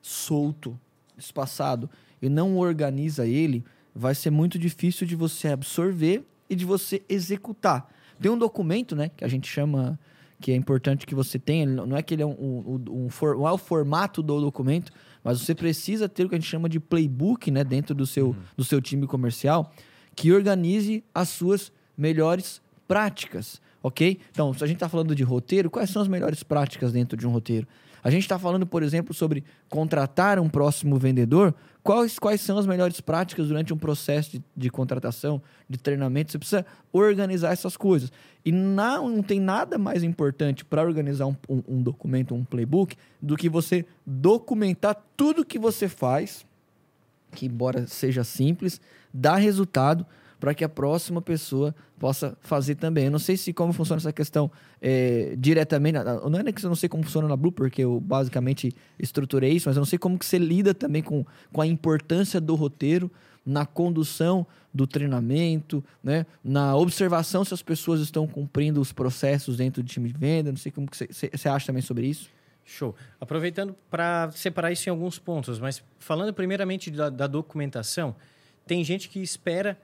solto, espaçado, e não organiza ele, vai ser muito difícil de você absorver e de você executar. Tem um documento, né, que a gente chama, que é importante que você tenha, não é que ele é um, um- um for- não é o formato do documento, mas você precisa ter o que a gente chama de playbook, né, dentro do seu, do seu time comercial, que organize as suas melhores práticas, ok? Então, se a gente está falando de roteiro, quais são as melhores práticas dentro de um roteiro? A gente está falando, por exemplo, sobre contratar um próximo vendedor. Quais, quais são as melhores práticas durante um processo de, de contratação, de treinamento? Você precisa organizar essas coisas. E não, não tem nada mais importante para organizar um, um- um documento, um playbook, do que você documentar tudo que você faz que embora seja simples, dá resultado para que a próxima pessoa possa fazer também. Eu não sei se como funciona essa questão é, diretamente, não é que eu não sei como funciona na Blue, porque eu basicamente estruturei isso, mas eu não sei como que você lida também com, com a importância do roteiro na condução do treinamento, né? na observação se as pessoas estão cumprindo os processos dentro do time de venda, não sei como que você acha também sobre isso. Show. Aproveitando para separar isso em alguns pontos, mas falando primeiramente da, da documentação, tem gente que espera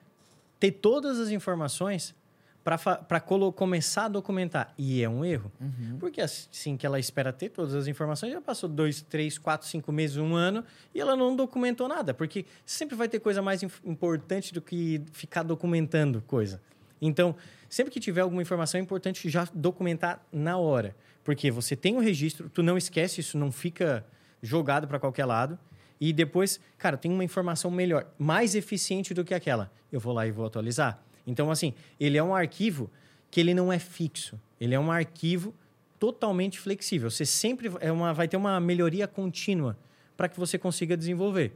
ter todas as informações para começar a documentar. E é um erro. Porque assim que ela espera ter todas as informações, já passou dois, três, quatro, cinco meses, um ano, e ela não documentou nada. Porque sempre vai ter coisa mais importante do que ficar documentando coisa. Então, sempre que tiver alguma informação, é importante já documentar na hora. Porque você tem o registro, tu não esquece, isso não fica jogado para qualquer lado. E depois, cara, tem uma informação melhor, mais eficiente do que aquela. Eu vou lá e vou atualizar. Então, assim, ele é um arquivo que ele não é fixo. Ele é um arquivo totalmente flexível. Você sempre é uma, vai ter uma melhoria contínua para que você consiga desenvolver.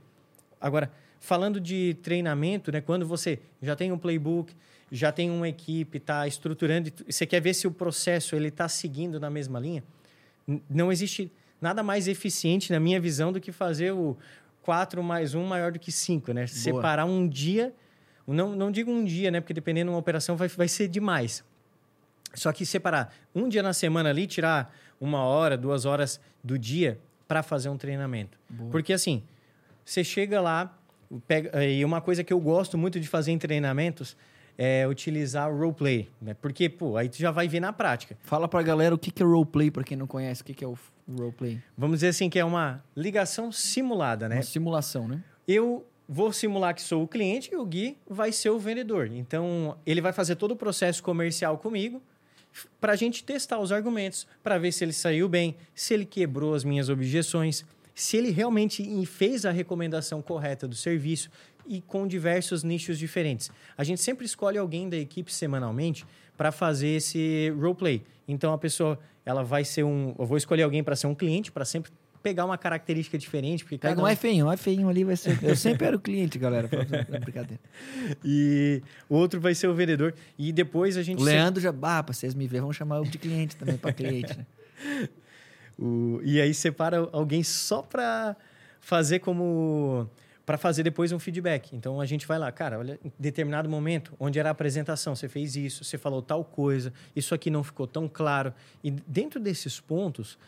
Agora, falando de treinamento, né? Quando você já tem um playbook, já tem uma equipe, está estruturando, você quer ver se o processo ele está seguindo na mesma linha, não existe nada mais eficiente, na minha visão, do que fazer o 4 mais 1 maior do que 5, né? Boa. Separar um dia, não, não digo um dia, né? Porque dependendo de uma operação vai, vai ser demais. Só que separar um dia na semana ali, tirar uma hora, duas horas do dia para fazer um treinamento. Boa. Porque assim, você chega lá, pega, e uma coisa que eu gosto muito de fazer em treinamentos é utilizar o roleplay, né? Porque, pô, aí tu já vai ver na prática. Fala pra galera o que, que é roleplay, para quem não conhece, o que, que é o roleplay. Vamos dizer assim, que é uma ligação simulada, né? Uma simulação, né? Eu vou simular que sou o cliente e o Gui vai ser o vendedor. Então, ele vai fazer todo o processo comercial comigo para a gente testar os argumentos, para ver se ele saiu bem, se ele quebrou as minhas objeções, se ele realmente fez a recomendação correta do serviço, e com diversos nichos diferentes. A gente sempre escolhe alguém da equipe semanalmente para fazer esse roleplay. Então a pessoa, ela vai ser um, eu vou escolher alguém para ser um cliente, para sempre pegar uma característica diferente, porque Pega um mais feinho, mais feinho ali vai ser. Eu sempre era o cliente, galera, brincadeira. E o outro vai ser o vendedor e depois a gente O Leandro já, ah, para vocês me verem, vamos chamar o de cliente também para cliente, né? o, e aí separa alguém só para fazer como para fazer depois um feedback. Então a gente vai lá, cara, olha, em determinado momento, onde era a apresentação, você fez isso, você falou tal coisa, isso aqui não ficou tão claro. E dentro desses pontos,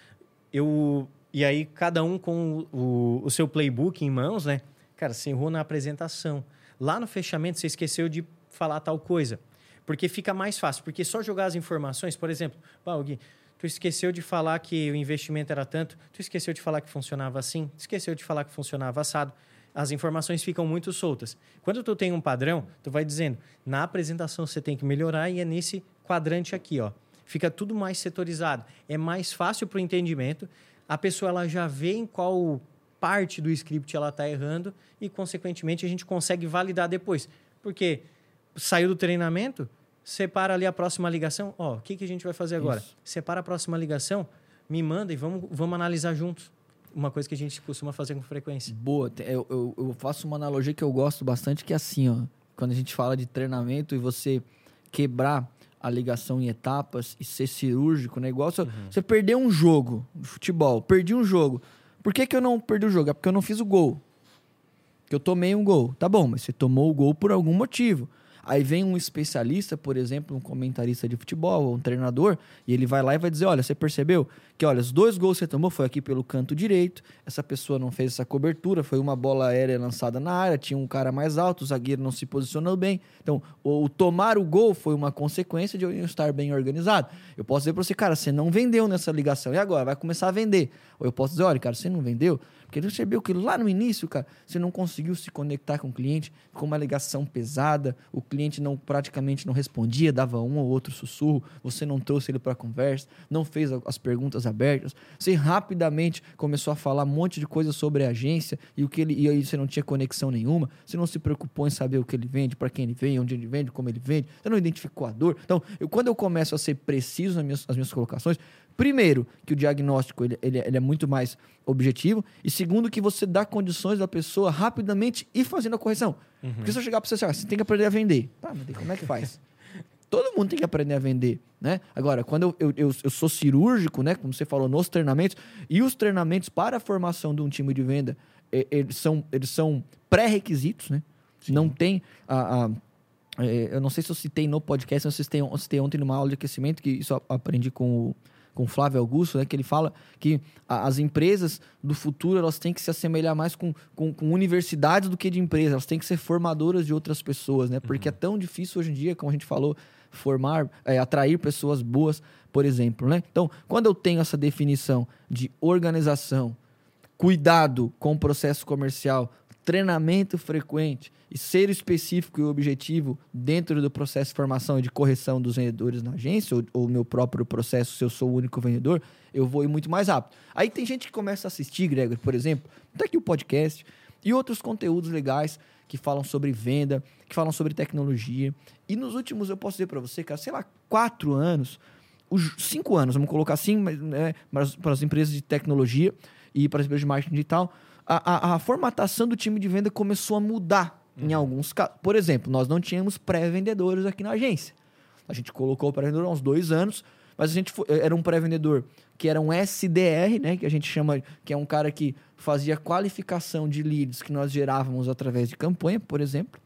eu. E aí, cada um com o, o seu playbook em mãos, né? Cara, você errou na apresentação. Lá no fechamento, você esqueceu de falar tal coisa. Porque fica mais fácil. Porque só jogar as informações, por exemplo, ah, Gui, tu esqueceu de falar que o investimento era tanto, tu esqueceu de falar que funcionava assim, esqueceu de falar que funcionava assado as informações ficam muito soltas. Quando tu tem um padrão, tu vai dizendo, na apresentação você tem que melhorar e é nesse quadrante aqui, ó. Fica tudo mais setorizado. É mais fácil para o entendimento. A pessoa ela já vê em qual parte do script ela está errando e, consequentemente, a gente consegue validar depois. Porque saiu do treinamento, separa ali a próxima ligação. Ó, o que, que a gente vai fazer agora? Isso. Separa a próxima ligação, me manda e vamos, vamos analisar juntos uma coisa que a gente costuma fazer com frequência. Boa, eu, eu, eu, faço uma analogia que eu gosto bastante, que é assim, ó. Quando a gente fala de treinamento e você quebrar a ligação em etapas e ser cirúrgico, né? Igual se uhum. você perder um jogo de futebol, perdi um jogo. Por que, que eu não perdi o jogo? É porque eu não fiz o gol. Que eu tomei um gol. Tá bom, mas você tomou o gol por algum motivo. Aí vem um especialista, por exemplo, um comentarista de futebol, um treinador, e ele vai lá e vai dizer: Olha, você percebeu que, olha, os dois gols que você tomou foi aqui pelo canto direito, essa pessoa não fez essa cobertura, foi uma bola aérea lançada na área, tinha um cara mais alto, o zagueiro não se posicionou bem. Então, o, o tomar o gol foi uma consequência de eu estar bem organizado. Eu posso dizer para você, cara, você não vendeu nessa ligação, e agora? Vai começar a vender. Ou eu posso dizer: Olha, cara, você não vendeu porque percebeu que lá no início, cara, você não conseguiu se conectar com o cliente, com uma ligação pesada, o cliente não praticamente não respondia, dava um ou outro sussurro, você não trouxe ele para a conversa, não fez as perguntas abertas, você rapidamente começou a falar um monte de coisa sobre a agência e o que ele e aí você não tinha conexão nenhuma, você não se preocupou em saber o que ele vende, para quem ele vende, onde ele vende, como ele vende, você não identificou a dor. Então, eu, quando eu começo a ser preciso nas minhas, nas minhas colocações, Primeiro, que o diagnóstico ele, ele, ele, é muito mais objetivo. E segundo, que você dá condições da pessoa rapidamente ir fazendo a correção. Uhum. Porque se eu chegar para você assim, ah, você tem que aprender a vender. Tá, mas como é que faz? Todo mundo tem que aprender a vender, né? Agora, quando eu, eu, eu, eu, sou cirúrgico, né? Como você falou, nos treinamentos, e os treinamentos para a formação de um time de venda, eles são, eles são pré-requisitos, né? Sim. Não tem a, a eu não sei se eu citei no podcast, eu citei, eu citei ontem numa aula de aquecimento, que isso eu aprendi com o com Flávio Augusto, né, que ele fala que a, as empresas do futuro elas têm que se assemelhar mais com, com, com, universidades do que de empresas, elas têm que ser formadoras de outras pessoas, né? Porque uhum. é tão difícil hoje em dia, como a gente falou, formar, é, atrair pessoas boas, por exemplo, né? Então, quando eu tenho essa definição de organização, cuidado com o processo comercial, treinamento frequente e ser específico e objetivo dentro do processo de formação e de correção dos vendedores na agência, ou, o meu próprio processo, se eu sou o único vendedor, eu vou ir muito mais rápido. Aí tem gente que começa a assistir, Gregor, por exemplo, tá aqui o podcast e outros conteúdos legais que falam sobre venda, que falam sobre tecnologia. E nos últimos, eu posso dizer para você, cara, sei lá, quatro anos, os cinco anos, vamos colocar assim, né, para as empresas de tecnologia e para as empresas de marketing digital, a, a, a formatação do time de venda começou a mudar em alguns casos. Por exemplo, nós não tínhamos pré-vendedores aqui na agência. A gente colocou o pré-vendedor há uns dois anos, mas a gente foi- era um pré-vendedor que era um SDR, né? Que a gente chama, que é um cara que fazia qualificação de leads que nós gerávamos através de campanha, por exemplo.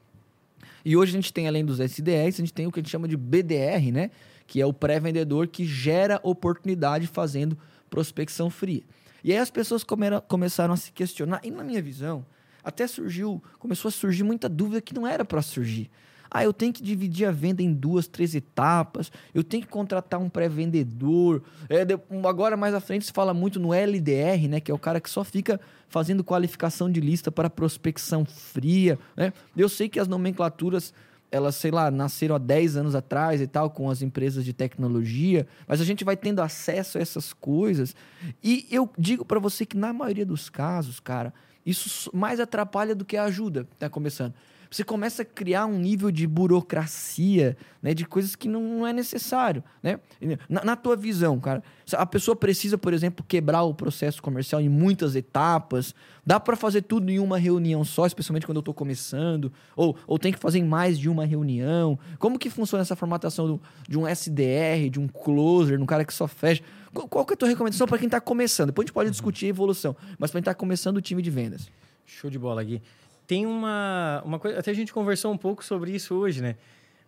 E hoje a gente tem, além dos SDRs, a gente tem o que a gente chama de BDR, né? Que é o pré-vendedor que gera oportunidade fazendo prospecção fria. E aí as pessoas comeram- começaram a se questionar. E na minha visão, até surgiu, começou a surgir muita dúvida que não era para surgir. Ah, eu tenho que dividir a venda em duas, três etapas. Eu tenho que contratar um pré-vendedor. É, agora, mais à frente, se fala muito no LDR, né? Que é o cara que só fica fazendo qualificação de lista para prospecção fria. Né? Eu sei que as nomenclaturas, elas, sei lá, nasceram há 10 anos atrás e tal, com as empresas de tecnologia, mas a gente vai tendo acesso a essas coisas. E eu digo para você que, na maioria dos casos, cara, isso mais atrapalha do que ajuda, tá começando. Você começa a criar um nível de burocracia, né, de coisas que não, não é necessário, né? Na, na tua visão, cara, a pessoa precisa, por exemplo, quebrar o processo comercial em muitas etapas. Dá para fazer tudo em uma reunião só, especialmente quando eu estou começando, ou, ou tem que fazer em mais de uma reunião. Como que funciona essa formatação do- de um SDR, de um closer, de um cara que só fecha? Qual, qual que é a tua recomendação para quem está começando? Depois a gente pode discutir a evolução, mas para quem está começando o time de vendas. Show de bola, Gui. Tem uma, uma coisa, até a gente conversou um pouco sobre isso hoje, né?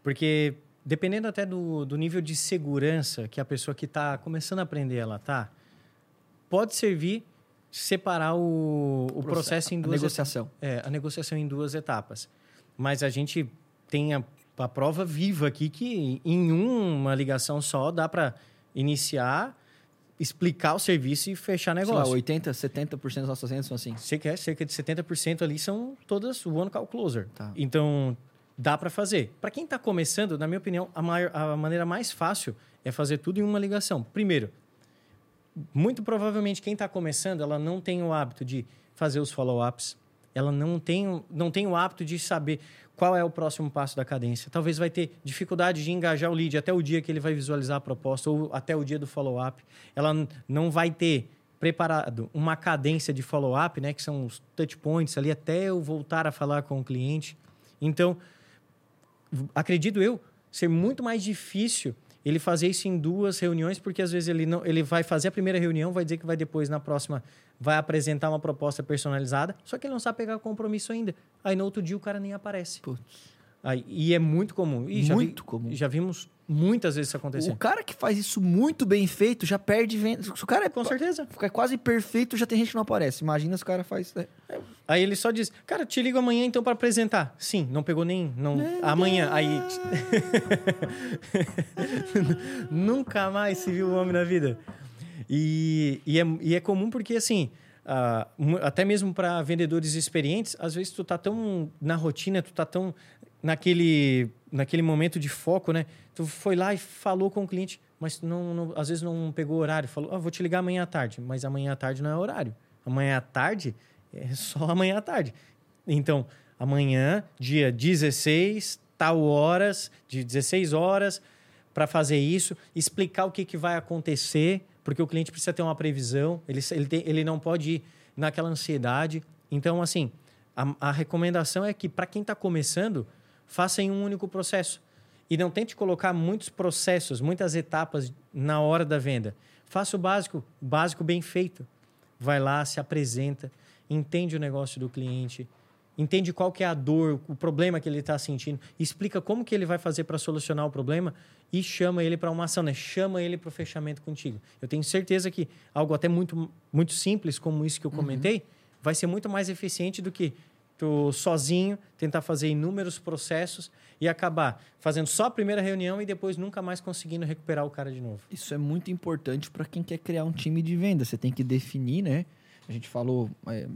Porque dependendo até do, do nível de segurança que a pessoa que está começando a aprender ela tá, pode servir separar o, o processo em a duas negociação. é, a negociação em duas etapas. Mas a gente tem a, a prova viva aqui que em uma ligação só dá para iniciar, explicar o serviço e fechar Sei lá, negócio. 80, 70% das nossas vendas são assim. Quer cerca de 70% ali são todas one call closer. Tá. Então, dá para fazer. Para quem está começando, na minha opinião, a, maior- a maneira mais fácil é fazer tudo em uma ligação. Primeiro, muito provavelmente quem está começando, ela não tem o hábito de fazer os follow-ups. Ela não tem, não tem o hábito de saber qual é o próximo passo da cadência. Talvez vai ter dificuldade de engajar o lead até o dia que ele vai visualizar a proposta ou até o dia do follow-up. Ela não vai ter preparado uma cadência de follow-up, né, que são os touch points ali até eu voltar a falar com o cliente. Então, acredito eu ser muito mais difícil ele fazer isso em duas reuniões, porque às vezes ele não, ele vai fazer a primeira reunião, vai dizer que vai depois na próxima vai apresentar uma proposta personalizada, só que ele não sabe pegar compromisso ainda. Aí no outro dia o cara nem aparece. Putz. Aí, e é muito comum. E já vi- Muito comum. Já vimos muitas vezes isso acontecer. O cara que faz isso muito bem feito já perde venda. Se o cara é, Com certeza. é quase perfeito, já tem gente que não aparece. Imagina se o cara faz. é. Aí ele só diz, cara, eu te ligo amanhã então para apresentar. Sim, não pegou nem. Não, amanhã. Aí. Nunca mais se viu o homem na vida. E, e, é, e é comum porque, assim, mu- até mesmo para vendedores experientes, às vezes tu tá tão na rotina, tu tá tão naquele, naquele momento de foco, né? Tu foi lá e falou com o cliente, mas não, não- às vezes não pegou horário. Falou, ah, vou te ligar amanhã à tarde. Mas amanhã à tarde não é horário. Amanhã à tarde é só amanhã à tarde. Então, amanhã, dia 16, tal horas, de 16 horas, para fazer isso, explicar o que, que vai acontecer, porque o cliente precisa ter uma previsão, ele, ele, tem- ele não pode ir naquela ansiedade. Então, assim, a, a recomendação é que, para quem está começando, faça em um único processo. E não tente colocar muitos processos, muitas etapas na hora da venda. Faça o básico, básico bem feito. Vai lá, se apresenta, entende o negócio do cliente, entende qual que é a dor, o problema que ele está sentindo, explica como que ele vai fazer para solucionar o problema e chama ele para uma ação, né? Chama ele para o fechamento contigo. Eu tenho certeza que algo até muito, muito simples como isso que eu comentei vai ser muito mais eficiente do que tu sozinho tentar fazer inúmeros processos e acabar fazendo só a primeira reunião e depois nunca mais conseguindo recuperar o cara de novo. Isso é muito importante para quem quer criar um time de venda. Você tem que definir, né? A gente falou, é,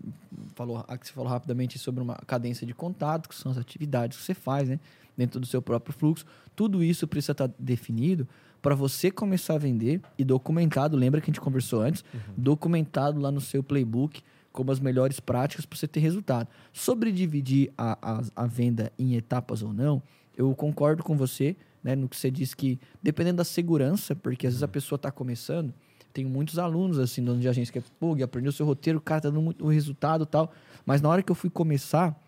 falou, a que você falou rapidamente sobre uma cadência de contato, que são as atividades que você faz, né? Dentro do seu próprio fluxo. Tudo isso precisa estar definido para você começar a vender e documentado. Lembra que a gente conversou antes? Documentado lá no seu playbook como as melhores práticas para você ter resultado. Sobre dividir a, a, a venda em etapas ou não, eu concordo com você né, no que você disse que, dependendo da segurança, porque às vezes a pessoa está começando, tenho muitos alunos, assim, dono de agência, que é, pô, Gui, aprendeu o seu roteiro, o cara tá dando muito, resultado e tal. Mas na hora que eu fui começar,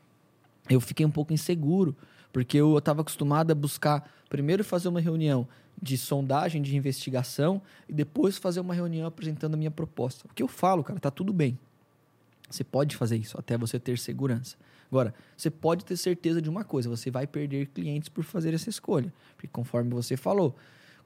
eu fiquei um pouco inseguro, porque eu estava acostumado a buscar primeiro fazer uma reunião de sondagem, de investigação, e depois fazer uma reunião apresentando a minha proposta. O que eu falo, cara, tá tudo bem. Você pode fazer isso até você ter segurança. Agora, você pode ter certeza de uma coisa: você vai perder clientes por fazer essa escolha. Porque, conforme você falou,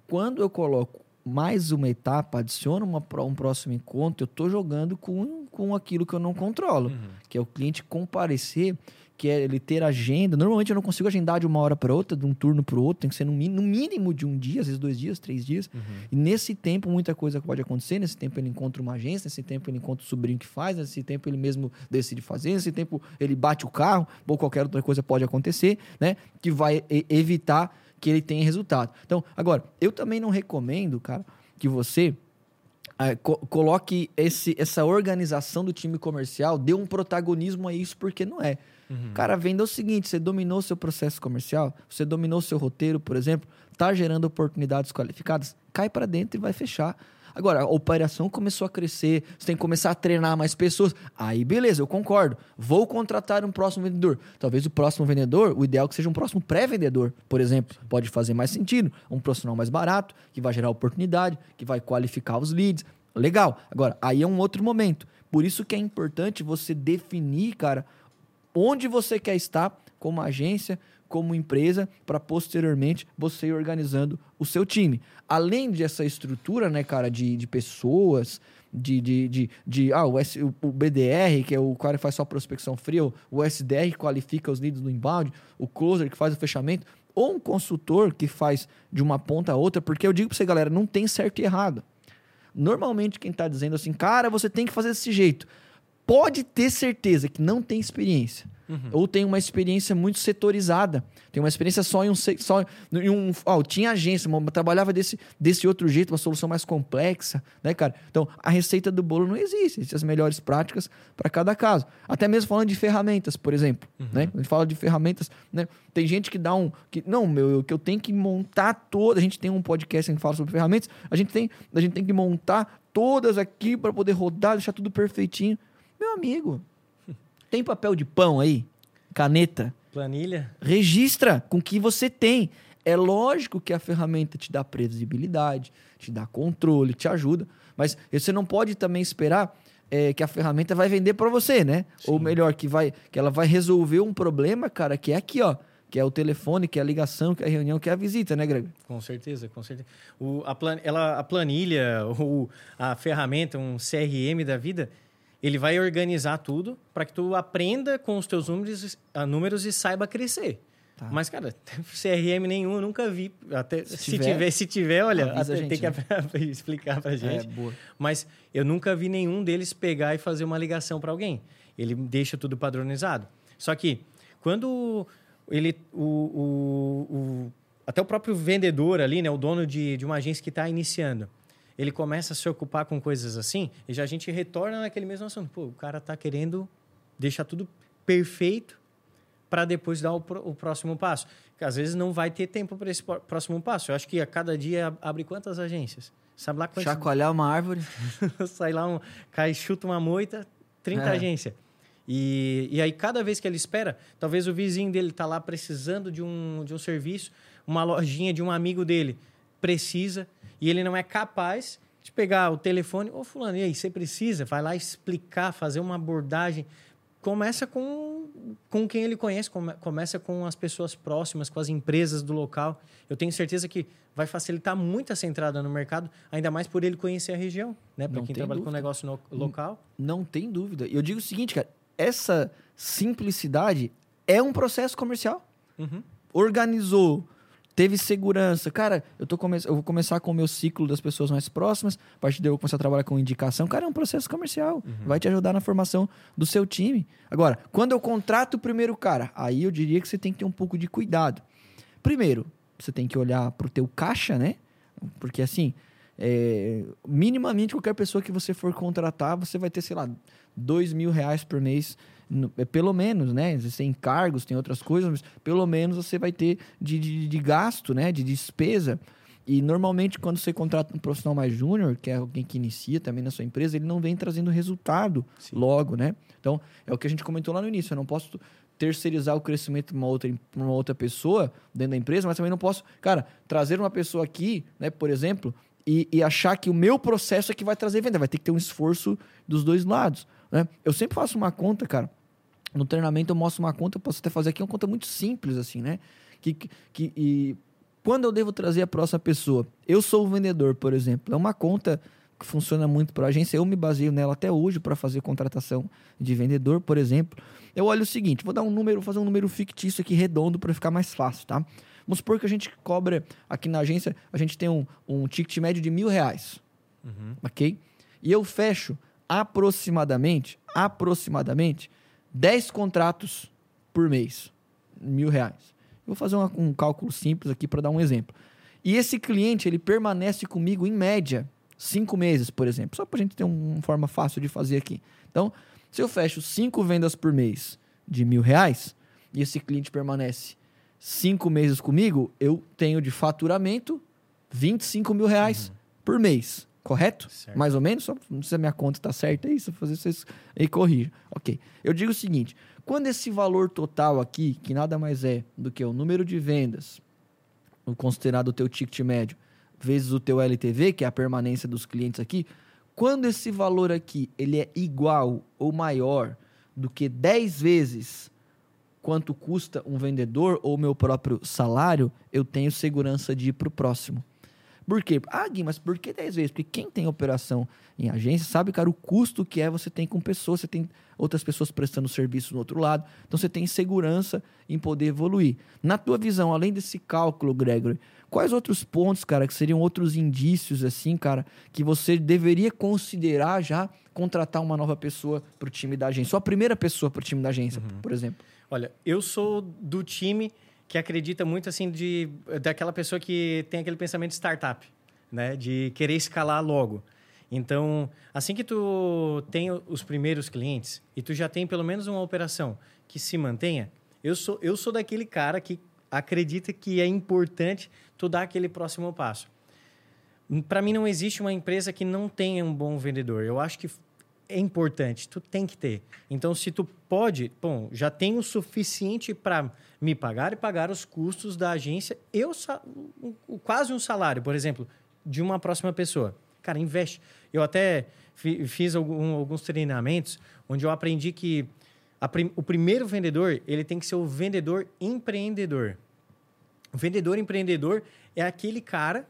quando eu coloco mais uma etapa, adiciono uma, um próximo encontro, eu estou jogando com, com aquilo que eu não controlo, uhum. que é o cliente comparecer que é ele ter agenda. Normalmente eu não consigo agendar de uma hora para outra, de um turno para outro, tem que ser no, no, mínimo de um dia, às vezes dois dias, três dias. Uhum. E nesse tempo muita coisa pode acontecer. Nesse tempo ele encontra uma agência, nesse tempo ele encontra o sobrinho que faz, nesse tempo ele mesmo decide fazer, nesse tempo ele bate o carro, ou qualquer outra coisa pode acontecer, né? Que vai evitar que ele tenha resultado. Então, agora, eu também não recomendo, cara, que você é, co coloque esse, essa organização do time comercial, dê um protagonismo a isso, porque não é. Uhum. Cara, venda é o seguinte: você dominou seu processo comercial, você dominou seu roteiro, por exemplo, está gerando oportunidades qualificadas, cai para dentro e vai fechar. Agora, a operação começou a crescer, você tem que começar a treinar mais pessoas. Aí, beleza, eu concordo. Vou contratar um próximo vendedor. Talvez o próximo vendedor, o ideal é que seja um próximo pré-vendedor, por exemplo. Pode fazer mais sentido. Um profissional mais barato, que vai gerar oportunidade, que vai qualificar os leads. Legal. Agora, aí é um outro momento. Por isso que é importante você definir, cara, onde você quer estar como agência, como empresa, para posteriormente você ir organizando o seu time. Além dessa estrutura, né, cara, de, de pessoas, de, de, de, de ah, o, S, o, BDR, que é o cara que faz só prospecção fria, o SDR que qualifica os leads no inbound, o closer que faz o fechamento, ou um consultor que faz de uma ponta a outra, porque eu digo para você, galera, não tem certo e errado. Normalmente quem está dizendo assim, cara, você tem que fazer desse jeito pode ter certeza que não tem experiência. Uhum. Ou tem uma experiência muito setorizada. Tem uma experiência só em um. Só em um oh, tinha agência, mas trabalhava desse, desse outro jeito, uma solução mais complexa, né, cara? Então, a receita do bolo não existe. Existem as melhores práticas para cada caso. Até mesmo falando de ferramentas, por exemplo. Uhum. Né? A gente fala de ferramentas, né? Tem gente que dá um. Que, não, meu, que eu tenho que montar toda. A gente tem um podcast que fala sobre ferramentas. A gente tem, a gente tem que montar todas aqui para poder rodar, deixar tudo perfeitinho. Meu amigo, tem papel de pão aí? Caneta? Planilha? Registra com o que você tem. É lógico que a ferramenta te dá previsibilidade, te dá controle, te ajuda, mas você não pode também esperar é, que a ferramenta vai vender para você, né? Sim. Ou melhor, que, vai, que ela vai resolver um problema, cara, que é aqui, ó. Que é o telefone, que é a ligação, que é a reunião, que é a visita, né, Greg? Com certeza, com certeza. O, a, plan, ela, a planilha, ou a ferramenta, um CRM da vida, ele vai organizar tudo para que tu aprenda com os teus números, ah, números e saiba crescer. Tá. Mas, cara, CRM nenhum eu nunca vi. Até, se, se tiver, tiver, se tiver, olha, até gente, tem que né? explicar pra gente. É, Mas eu nunca vi nenhum deles pegar e fazer uma ligação para alguém. Ele deixa tudo padronizado. Só que quando ele. O, o, o, até o próprio vendedor ali, né? O dono de, de uma agência que está iniciando ele começa a se ocupar com coisas assim, e já a gente retorna naquele mesmo assunto. Pô, o cara tá querendo deixar tudo perfeito para depois dar o, o, próximo passo. Que às vezes não vai ter tempo para esse próximo passo. Eu acho que a cada dia abre quantas agências? Sabe lá quantas... Chacoalhar uma árvore. Sai lá, um, cai, chuta uma moita, 30 é. agências. E, e aí, cada vez que ele espera, talvez o vizinho dele tá lá precisando de um, de um serviço, uma lojinha de um amigo dele precisa, e ele não é capaz de pegar o telefone, ô fulano, e aí, você precisa? Vai lá explicar, fazer uma abordagem. Começa com, com quem ele conhece, come, começa com as pessoas próximas, com as empresas do local. Eu tenho certeza que vai facilitar muito essa entrada no mercado, ainda mais por ele conhecer a região, né? Para quem trabalha dúvida. com negócio no, local. Não, não tem dúvida. Eu digo o seguinte, cara, essa simplicidade é um processo comercial. Uhum. Organizou, teve segurança. Cara, eu, tô come... eu vou começar com o meu ciclo das pessoas mais próximas, a partir daí eu vou começar a trabalhar com indicação. Cara, é um processo comercial. Uhum. Vai te ajudar na formação do seu time. Agora, quando eu contrato o primeiro cara, aí eu diria que você tem que ter um pouco de cuidado. Primeiro, você tem que olhar pro teu caixa, né? Porque assim, é... minimamente qualquer pessoa que você for contratar, você vai ter, sei lá, dois mil reais por mês pelo menos, né? Você tem encargos, tem outras coisas, mas pelo menos você vai ter de, de, de gasto, né? De despesa. E normalmente, quando você contrata um profissional mais júnior, que é alguém que inicia também na sua empresa, ele não vem trazendo resultado Sim. logo, né? Então, é o que a gente comentou lá no início. Eu não posso terceirizar o crescimento de uma outra, uma outra pessoa dentro da empresa, mas também não posso, cara, trazer uma pessoa aqui, né, por exemplo, e, e achar que o meu processo é que vai trazer venda. Vai ter que ter um esforço dos dois lados, né? Eu sempre faço uma conta, cara. No treinamento eu mostro uma conta, eu posso até fazer aqui uma conta muito simples, assim, né? Que, que, e quando eu devo trazer a próxima pessoa? Eu sou o vendedor, por exemplo. É uma conta que funciona muito para a agência. Eu me baseio nela até hoje para fazer contratação de vendedor, por exemplo. Eu olho o seguinte, vou dar um número, fazer um número fictício aqui redondo para ficar mais fácil, tá? Vamos supor que a gente cobra aqui na agência, a gente tem um, um ticket médio de mil reais, Uhum. ok? E eu fecho aproximadamente, aproximadamente 10 contratos por mês, mil reais. Vou fazer uma- um cálculo simples aqui para dar um exemplo. E esse cliente, ele permanece comigo em média cinco meses, por exemplo. Só para a gente ter um- uma forma fácil de fazer aqui. Então, se eu fecho cinco vendas por mês de mil reais e esse cliente permanece cinco meses comigo, eu tenho de faturamento 25 mil reais por mês. Correto? Certo. Mais ou menos? Só não sei se a minha conta está certa aí, se eu fazer vocês aí corrija. Ok. Eu digo o seguinte: quando esse valor total aqui, que nada mais é do que o número de vendas, o considerado o teu ticket médio, vezes o teu LTV, que é a permanência dos clientes aqui, quando esse valor aqui ele é igual ou maior do que 10 vezes quanto custa um vendedor ou meu próprio salário, eu tenho segurança de ir para o próximo. Por quê? Ah, Gui, mas por que 10 vezes? Porque quem tem operação em agência sabe, cara, o custo que é você tem com pessoas, você tem outras pessoas prestando serviço no outro lado. Então você tem segurança em poder evoluir. Na tua visão, além desse cálculo, Gregory, quais outros pontos, cara, que seriam outros indícios, assim, cara, que você deveria considerar já contratar uma nova pessoa para o time da agência? Só a primeira pessoa para o time da agência, por exemplo. Olha, eu sou do time que acredita muito assim de daquela pessoa que tem aquele pensamento de startup, né, de querer escalar logo. Então, assim que tu tem os primeiros clientes e tu já tem pelo menos uma operação que se mantenha, eu sou eu sou daquele cara que acredita que é importante tu dar aquele próximo passo. Para mim não existe uma empresa que não tenha um bom vendedor. Eu acho que é importante, tu tem que ter. Então, se tu pode, bom, já tem o suficiente para me pagar e pagar os custos da agência, eu quase um salário, por exemplo, de uma próxima pessoa. Cara, investe. Eu até fi- fiz alguns treinamentos onde eu aprendi que prim- o primeiro vendedor ele tem que ser o vendedor empreendedor. O vendedor empreendedor é aquele cara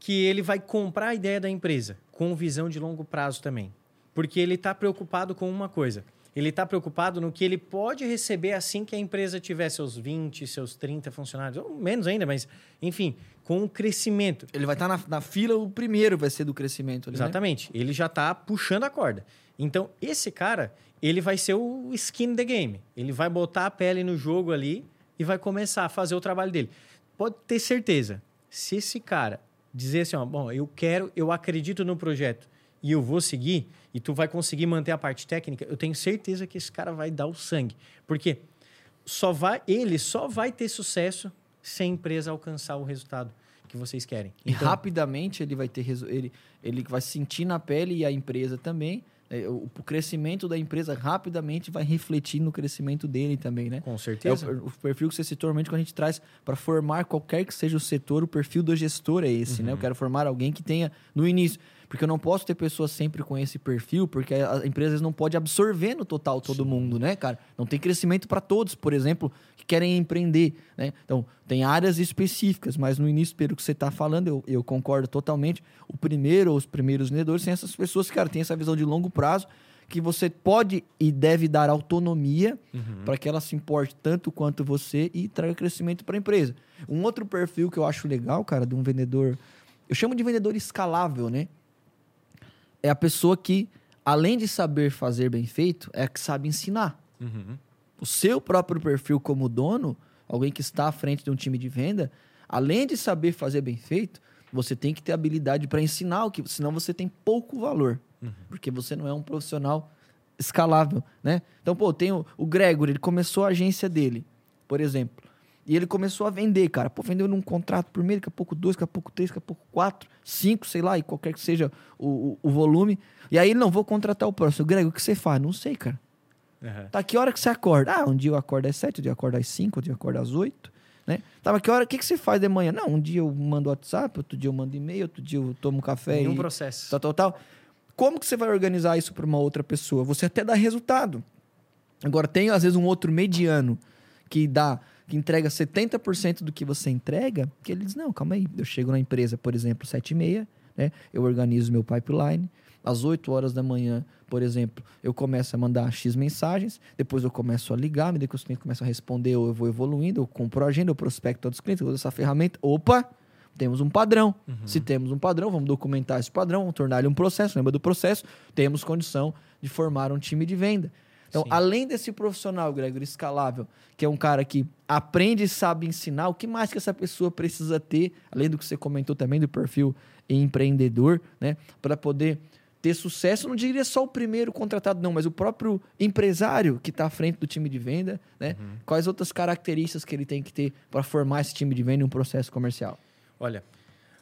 que ele vai comprar a ideia da empresa com visão de longo prazo também. Porque ele está preocupado com uma coisa. Ele está preocupado no que ele pode receber assim que a empresa tiver seus 20, seus 30 funcionários, ou menos ainda, mas, enfim, com o crescimento. Ele vai estar na, na fila, o primeiro vai ser do crescimento. ali, né? Exatamente. Ele já está puxando a corda. Então, esse cara, ele vai ser o skin the game. Ele vai botar a pele no jogo ali e vai começar a fazer o trabalho dele. Pode ter certeza, se esse cara dizer assim, ó, bom, eu quero, eu acredito no projeto e eu vou seguir, e tu vai conseguir manter a parte técnica, eu tenho certeza que esse cara vai dar o sangue. Porque só vai, ele só vai ter sucesso se a empresa alcançar o resultado que vocês querem. E rapidamente ele vai ter ele, ele vai sentir na pele e a empresa também. é, O, o crescimento da empresa rapidamente vai refletir no crescimento dele também, né? com É certeza. o, o perfil que você citou, normalmente, quando a gente traz para formar qualquer que seja o setor, o perfil do gestor é esse, né? Eu quero formar alguém que tenha no início. Porque eu não posso ter pessoas sempre com esse perfil, porque a empresa não pode absorver no total todo mundo, né, cara? Não tem crescimento para todos, por exemplo, que querem empreender, né? Então, tem áreas específicas, mas no início, pelo que você está falando, eu, eu concordo totalmente. O primeiro ou os primeiros vendedores são essas pessoas que, cara, têm essa visão de longo prazo, que você pode e deve dar autonomia para que ela se importe tanto quanto você e traga crescimento para a empresa. Um outro perfil que eu acho legal, cara, de um vendedor, eu chamo de vendedor escalável, né? É a pessoa que, além de saber fazer bem feito, é a que sabe ensinar. Uhum. O seu próprio perfil como dono, alguém que está à frente de um time de venda, além de saber fazer bem feito, você tem que ter habilidade para ensinar o que, senão você tem pouco valor, porque você não é um profissional escalável, né? Então, pô, tem o, o Gregory, ele começou a agência dele, por exemplo. E ele começou a vender, cara. Pô, vendeu num contrato por mês, daqui a pouco dois, daqui a pouco três, daqui a pouco quatro, cinco, sei lá, e qualquer que seja o, o, o volume. E aí, não, vou contratar o próximo. Greg, o que você faz? Não sei, cara. Uhum. Tá, que hora que você acorda? Ah, um dia eu acordo às sete, um dia eu acordo às cinco, outro dia eu acordo às oito. Né? Tava que hora, o que, que você faz de manhã? Não, um dia eu mando WhatsApp, outro dia eu mando e-mail, outro dia eu tomo café. Nenhum e... processo. Tal, tal, tal. Como que você vai organizar isso para uma outra pessoa? Você até dá resultado. Agora, tem às vezes um outro mediano que dá, que entrega 70% do que você entrega, que ele diz, não, calma aí, eu chego na empresa, por exemplo, 7 e meia, né? Eu organizo meu pipeline, às 8 horas da manhã, por exemplo, eu começo a mandar X mensagens, depois eu começo a ligar, me que os clientes começam a responder, ou eu vou evoluindo, eu compro a agenda, eu prospecto todos os clientes, eu uso essa ferramenta. Opa! Temos um padrão. Uhum. Se temos um padrão, vamos documentar esse padrão, vamos tornar ele um processo. Lembra do processo? Temos condição de formar um time de venda. Então, Sim. além desse profissional, Gregory, escalável, que é um cara que aprende e sabe ensinar, o que mais que essa pessoa precisa ter, além do que você comentou também do perfil empreendedor, né? Para poder ter sucesso, não diria só o primeiro contratado, não, mas o próprio empresário que está à frente do time de venda, né? Uhum. Quais outras características que ele tem que ter para formar esse time de venda em um processo comercial? Olha,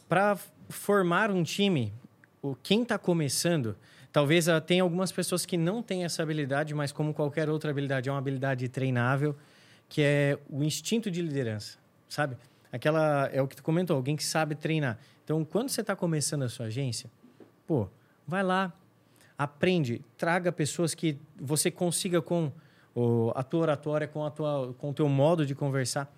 para formar um time, o quem está começando, talvez uh, tenha algumas pessoas que não têm essa habilidade, mas como qualquer outra habilidade, é uma habilidade treinável, que é o instinto de liderança, sabe? Aquela é o que tu comentou, alguém que sabe treinar. Então, quando você está começando a sua agência, pô, vai lá, aprende, traga pessoas que você consiga com o, a tua oratória, com a tua, com o teu modo de conversar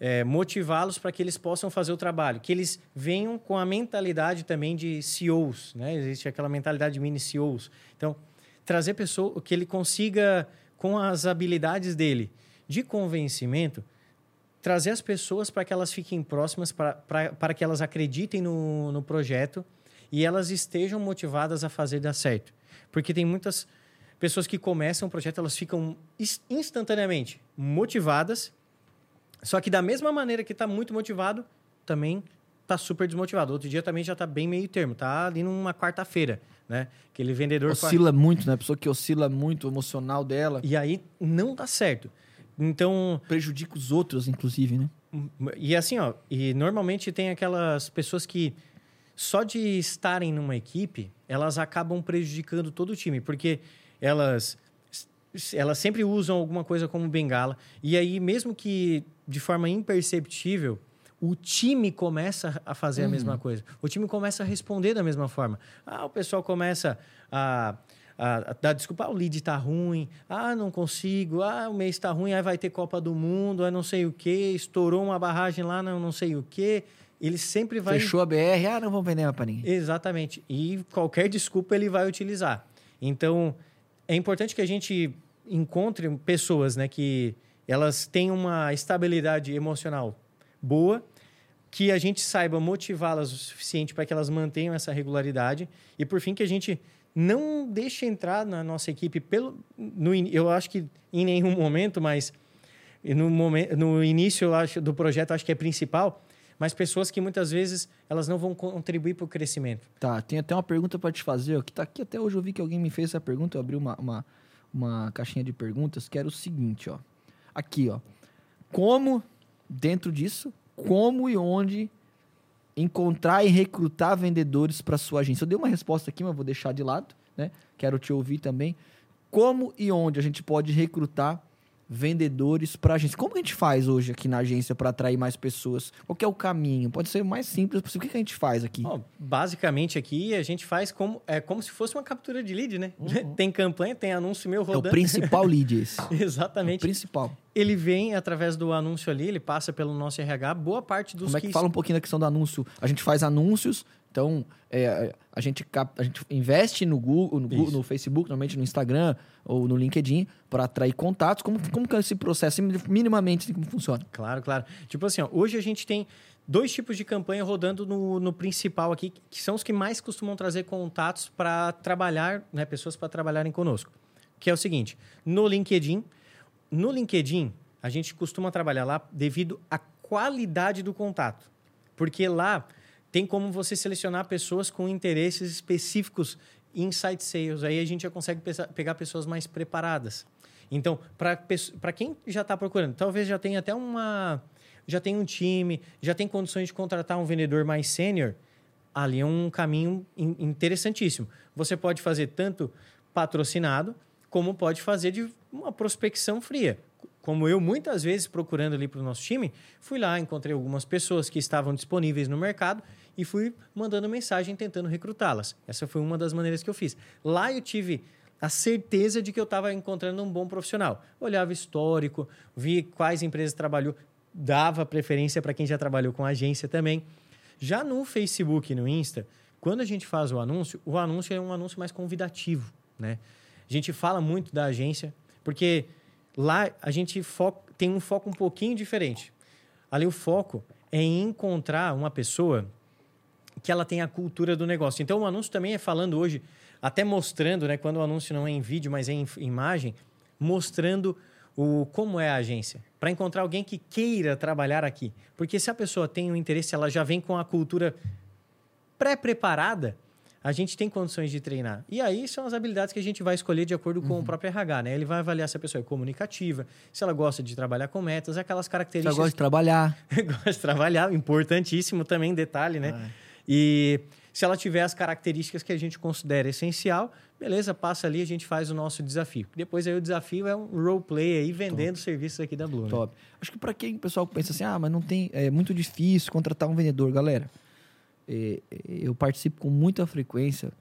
é, motivá-los para que eles possam fazer o trabalho, que eles venham com a mentalidade também de CEOs, né? Existe aquela mentalidade de mini CEOs. Então, trazer pessoa que ele consiga com as habilidades dele de convencimento trazer as pessoas para que elas fiquem próximas, para, que elas acreditem no, no projeto e elas estejam motivadas a fazer dar certo. Porque tem muitas pessoas que começam o projeto, elas ficam instantaneamente motivadas só que da mesma maneira que está muito motivado, também está super desmotivado. Outro dia também já está bem meio termo, tá ali numa quarta-feira, né? Aquele vendedor oscila muito, né? A pessoa que oscila muito o emocional dela. E aí não dá certo. Então prejudica os outros, inclusive, né? E assim, ó, e normalmente tem aquelas pessoas que só de estarem numa equipe, elas acabam prejudicando todo o time, porque elas elas sempre usam alguma coisa como bengala. E aí, mesmo que de forma imperceptível, o time começa a fazer uhum. a mesma coisa. O time começa a responder da mesma forma. Ah, o pessoal começa a, a, a dar desculpa, ah, o lead está ruim, ah, não consigo, ah, o mês está ruim, aí vai ter Copa do Mundo, ah, não sei o quê, estourou uma barragem lá, não, não sei o quê. Ele sempre vai. Fechou a BR, ah, não vou vender mais para ninguém. Exatamente. E qualquer desculpa ele vai utilizar. Então, é importante que a gente encontre pessoas né, que elas têm uma estabilidade emocional boa, que a gente saiba motivá-las o suficiente para que elas mantenham essa regularidade e, por fim, que a gente não deixe entrar na nossa equipe pelo no, eu acho que em nenhum momento, mas no, momento, no início eu acho, do projeto acho que é principal, mas pessoas que muitas vezes elas não vão contribuir para o crescimento. Tá, tem até uma pergunta para te fazer, que está aqui até hoje eu vi que alguém me fez essa pergunta, eu abri uma, uma, uma caixinha de perguntas que era o seguinte, ó. Aqui, ó. Como, dentro disso, como e onde encontrar e recrutar vendedores para sua agência? Eu dei uma resposta aqui, mas vou deixar de lado, né? Quero te ouvir também. Como e onde a gente pode recrutar vendedores para agência. Como a gente faz hoje aqui na agência para atrair mais pessoas? Qual é o caminho? Pode ser o mais simples possível. O que, a gente faz aqui? Basicamente aqui a gente faz como, é como se fosse uma captura de lead, né? Uhum. tem campanha, tem anúncio meu rodando. É o principal lead esse. Exatamente. É o principal. Ele vem através do anúncio ali, ele passa pelo nosso RH, boa parte dos Como é que, que fala um pouquinho da questão do anúncio? A gente faz anúncios, então, é, a, gente, a gente investe no Google, no, Google, no Facebook, normalmente no Instagram ou no LinkedIn, para atrair contatos. Como, como que é esse processo, minimamente, como funciona? Claro, claro. Tipo assim, ó, hoje a gente tem dois tipos de campanha rodando no, no principal aqui, que são os que mais costumam trazer contatos para trabalhar, né, pessoas para trabalharem conosco. Que é o seguinte, no LinkedIn, no LinkedIn, a gente costuma trabalhar lá devido à qualidade do contato. Porque lá tem como você selecionar pessoas com interesses específicos em site sales. Aí a gente já consegue pegar pessoas mais preparadas. Então, para quem já está procurando, talvez já tenha até uma já tem um time, já tem condições de contratar um vendedor mais sênior, ali é um caminho interessantíssimo. Você pode fazer tanto patrocinado, como pode fazer de uma prospecção fria. Como eu, muitas vezes, procurando ali para o nosso time, fui lá, encontrei algumas pessoas que estavam disponíveis no mercado e fui mandando mensagem tentando recrutá-las. Essa foi uma das maneiras que eu fiz. Lá eu tive a certeza de que eu estava encontrando um bom profissional. Olhava histórico, vi quais empresas trabalhou, dava preferência para quem já trabalhou com agência também. Já no Facebook e no Insta, quando a gente faz o anúncio, o anúncio é um anúncio mais convidativo, né? A gente fala muito da agência, porque lá a gente foca, tem um foco um pouquinho diferente. Ali o foco é encontrar uma pessoa que ela tem a cultura do negócio. Então o anúncio também é falando hoje, até mostrando, né, quando o anúncio não é em vídeo, mas é em imagem, mostrando o como é a agência, para encontrar alguém que queira trabalhar aqui. Porque se a pessoa tem um interesse, ela já vem com a cultura pré-preparada, a gente tem condições de treinar. E aí são as habilidades que a gente vai escolher de acordo com uhum. o próprio RH, né? Ele vai avaliar se a pessoa é comunicativa, se ela gosta de trabalhar com metas, aquelas características. Se ela gosta de trabalhar. gosta de trabalhar, importantíssimo também, detalhe, né? Ah. E se ela tiver as características que a gente considera essencial, beleza, passa ali, a gente faz o nosso desafio. Depois aí o desafio é um roleplay aí vendendo Top. serviços aqui da Blue. Né? Top. Né? Acho que para quem o pessoal pensa assim, ah, mas não tem, é muito difícil contratar um vendedor, galera. É, é, eu participo com muita frequência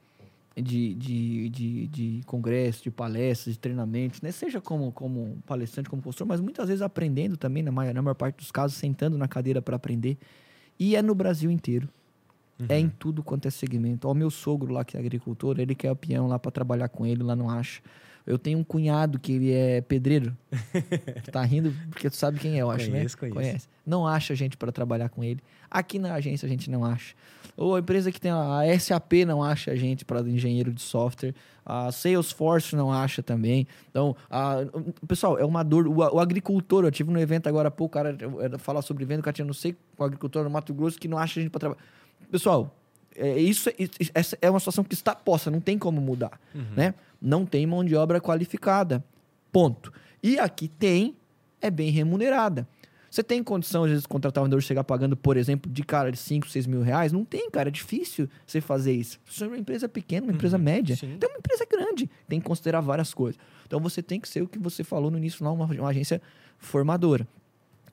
de, de, de, de congressos, de palestras, de treinamentos, né? seja como, como palestrante, como consultor, mas muitas vezes aprendendo também, na maior, na maior parte dos casos, sentando na cadeira para aprender. E é no Brasil inteiro. Uhum. É em tudo quanto é segmento. o meu sogro lá, que é agricultor, ele quer o peão lá para trabalhar com ele, lá não acha. Eu tenho um cunhado que ele é pedreiro. tá rindo porque tu sabe quem é, eu acho, conheço, né? Conheço. Conhece. Não acha gente para trabalhar com ele. Aqui na agência a gente não acha. Ou a empresa que tem a SAP não acha gente para engenheiro de software. A Salesforce não acha também. Então, a, pessoal, é uma dor. O, o, agricultor, eu tive no evento agora há pouco, o cara falar sobre venda, o cara tinha não sei o agricultor no Mato Grosso que não acha gente para trabalhar. Pessoal, é, isso, essa é uma situação que está posta, não tem como mudar, uhum. né? Não tem mão de obra qualificada, ponto. E aqui tem, é bem remunerada. Você tem condição, às vezes, de contratar um vendedor chegar pagando, por exemplo, de cara de 5, 6 mil reais? Não tem, cara. É difícil você fazer isso. Você é uma empresa pequena, uma empresa uhum, média. Sim. Então, é uma empresa grande. Tem que considerar várias coisas. Então, você tem que ser o que você falou no início lá, uma, uma agência formadora.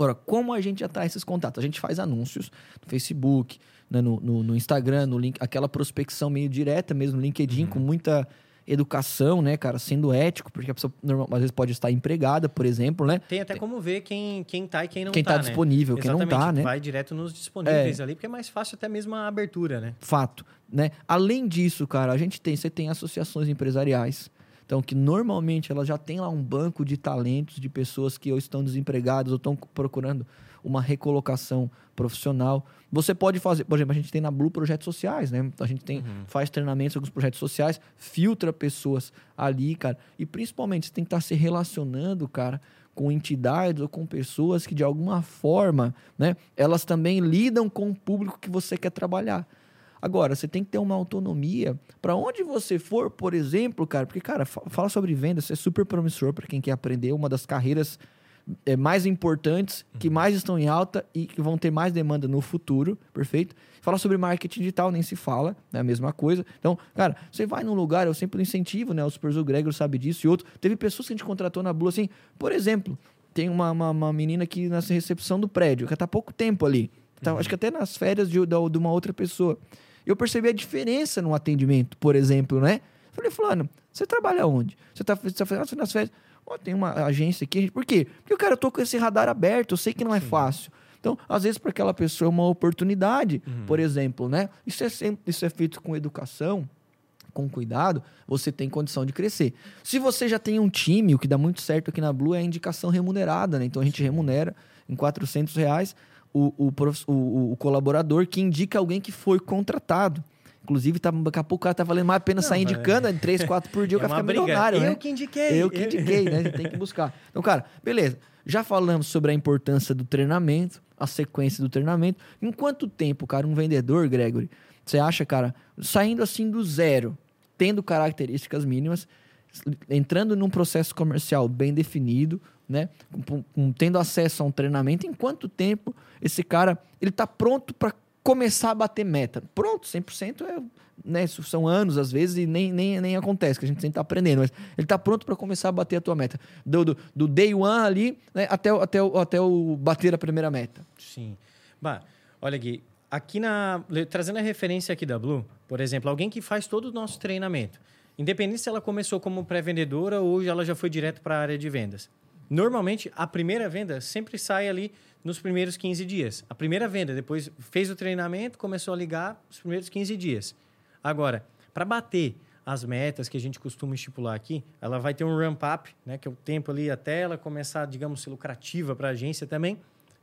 Agora, como a gente atrai esses contatos? A gente faz anúncios no Facebook, né, no, no, no, Instagram, no link, aquela prospecção meio direta mesmo no LinkedIn, uhum. com muita educação, né, cara, sendo ético, porque a pessoa normal, às vezes pode estar empregada, por exemplo, né? Tem até como ver quem, quem tá e quem não quem tá. Quem tá né? disponível, quem não tá, né? Vai direto nos disponíveis é. ali, porque é mais fácil até mesmo a abertura, né? Fato, né? Além disso, cara, a gente tem, você tem associações empresariais, então, que normalmente ela já tem lá um banco de talentos de pessoas que ou estão desempregadas ou estão procurando uma recolocação profissional. Você pode fazer, por exemplo, a gente tem na Blue projetos sociais, né? A gente tem, uhum. faz treinamentos com os projetos sociais, filtra pessoas ali, cara. E principalmente você tem que estar se relacionando, cara, com entidades ou com pessoas que de alguma forma, né, elas também lidam com o público que você quer trabalhar. Agora, você tem que ter uma autonomia para onde você for, por exemplo, cara, porque, cara, fala sobre vendas, isso é super promissor para quem quer aprender, uma das carreiras é, mais importantes, que uhum. mais estão em alta e que vão ter mais demanda no futuro, perfeito? Fala sobre marketing digital, nem se fala, é a mesma coisa. Então, cara, você vai num lugar, eu sempre incentivo, né? O supervisor Gregor sabe disso e outro. Teve pessoas que a gente contratou na Blue, assim, por exemplo, tem uma, uma, uma menina que nessa recepção do prédio, que está há pouco tempo ali. Tá, uhum. Acho que até nas férias de, de, de uma outra pessoa eu percebi a diferença no atendimento, por exemplo, né? Falei, fulano, você trabalha onde? Você está tá fazendo nas férias? Oh, tem uma agência aqui. Por quê? Porque, cara, eu tô com esse radar aberto, eu sei que não é Sim. fácil. Então, às vezes, para aquela pessoa é uma oportunidade, uhum. por exemplo, né? Isso é, sempre, isso é feito com educação, com cuidado, você tem condição de crescer. Se você já tem um time, o que dá muito certo aqui na Blue é a indicação remunerada, né? Então, a gente remunera em 400 reais o, o, o, o, colaborador que indica alguém que foi contratado. Inclusive, tá, daqui a pouco o cara tá valendo mais a pena não, sair indicando, é. três, quatro por dia, é o cara fica milionário, Eu né? que indiquei. Eu que indiquei, né? Tem que buscar. Então, cara, beleza. Já falamos sobre a importância do treinamento, a sequência do treinamento. Em quanto tempo, cara, um vendedor, Gregory, você acha, cara, saindo assim do zero, tendo características mínimas, entrando num processo comercial bem definido, né? Com- com- tendo acesso a um treinamento, em quanto tempo esse cara ele tá pronto para começar a bater meta? Pronto, 100% é, né, são anos às vezes e nem, nem, nem acontece, que a gente sempre tá aprendendo, mas ele tá pronto para começar a bater a tua meta. Do, do, do day one ali, né, até, o- até, o- até o bater a primeira meta. Sim. Bah, olha Gui, aqui na trazendo a referência aqui da Blue, por exemplo, alguém que faz todo o nosso treinamento, independente se ela começou como pré-vendedora ou ela já foi direto para a área de vendas. Normalmente, a primeira venda sempre sai ali nos primeiros 15 dias. A primeira venda, depois fez o treinamento, começou a ligar os primeiros 15 dias. Agora, para bater as metas que a gente costuma estipular aqui, ela vai ter um ramp-up, né, que é o tempo ali até ela começar, digamos, ser lucrativa para a agência também,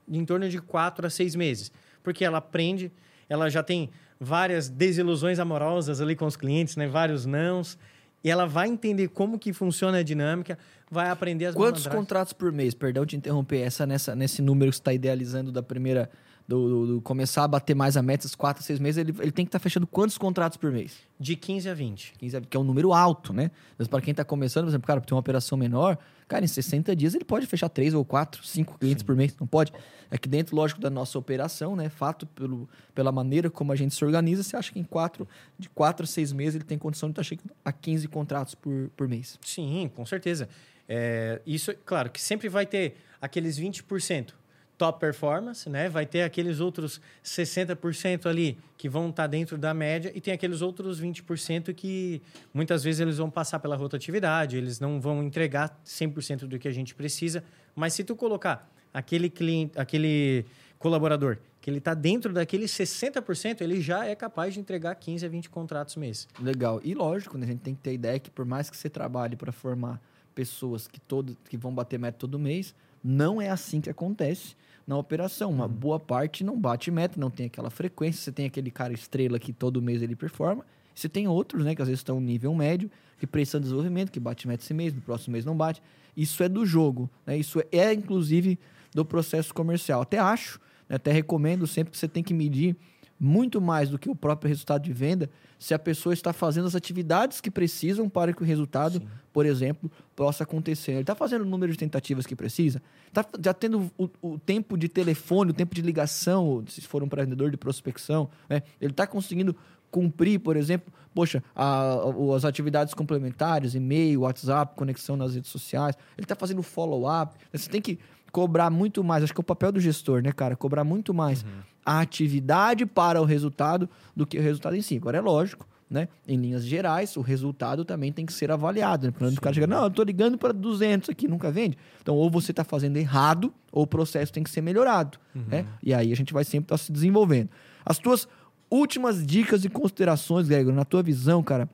em torno de quatro a seis meses. Porque ela aprende, ela já tem várias desilusões amorosas ali com os clientes, né? vários nãos, e ela vai entender como que funciona a dinâmica, vai aprender as Quantos contratos por mês? Perdão te interromper, essa nessa, nesse número que você está idealizando da primeira. Do, do- do começar a bater mais a meta, esses 4, 6 meses, ele, ele tem que estar fechando quantos contratos por mês? De 15 a 20. 15, que é um número alto, né? Mas para quem está começando, por exemplo, cara, ter uma operação menor, cara, em 60 dias ele pode fechar 3 ou 4, 5 clientes por mês. Não pode. É que dentro, lógico, da nossa operação, né? Fato pelo, pela maneira como a gente se organiza, você acha que em 4, de 4 a 6 meses ele tem condição de estar chegando a 15 contratos por, por mês. Sim, com certeza. É, isso, claro, que sempre vai ter aqueles 20% top performance, né? Vai ter aqueles outros 60% ali que vão estar dentro da média e tem aqueles outros 20% que muitas vezes eles vão passar pela rotatividade, eles não vão entregar 100% do que a gente precisa, mas se tu colocar aquele cliente, aquele colaborador que ele está dentro daqueles 60%, ele já é capaz de entregar 15 a 20 contratos mês. Legal. E lógico, né, a gente tem que ter ideia que por mais que você trabalhe para formar pessoas que, todo, que vão bater meta todo mês, não é assim que acontece na operação. Uma boa parte não bate meta, não tem aquela frequência. Você tem aquele cara estrela que todo mês ele performa. Você tem outros, né, que às vezes estão no nível médio, que precisam de desenvolvimento, que bate meta esse mês, no próximo mês não bate. Isso é do jogo, né? Isso é, é, inclusive do processo comercial. Até acho, né, até recomendo sempre que você tem que medir muito mais do que o próprio resultado de venda se a pessoa está fazendo as atividades que precisam para que o resultado, Sim. por exemplo, possa acontecer. Ele está fazendo o número de tentativas que precisa, está já tendo o, o tempo de telefone, o tempo de ligação, se for um vendedor de prospecção, né? ele está conseguindo cumprir, por exemplo, poxa, a- a- as atividades complementares, e-mail, WhatsApp, conexão nas redes sociais, ele está fazendo follow-up. Você tem que cobrar muito mais, acho que é o papel do gestor, né, cara? Cobrar muito mais a atividade para o resultado do que o resultado em si. Agora é lógico, né? Em linhas gerais, o resultado também tem que ser avaliado, né? Quando o cara chega, não, eu tô ligando para 200 aqui, nunca vende. Então, ou você está fazendo errado, ou o processo tem que ser melhorado, né? E aí a gente vai sempre estar se desenvolvendo. As tuas últimas dicas e considerações, Gregor, na tua visão, cara,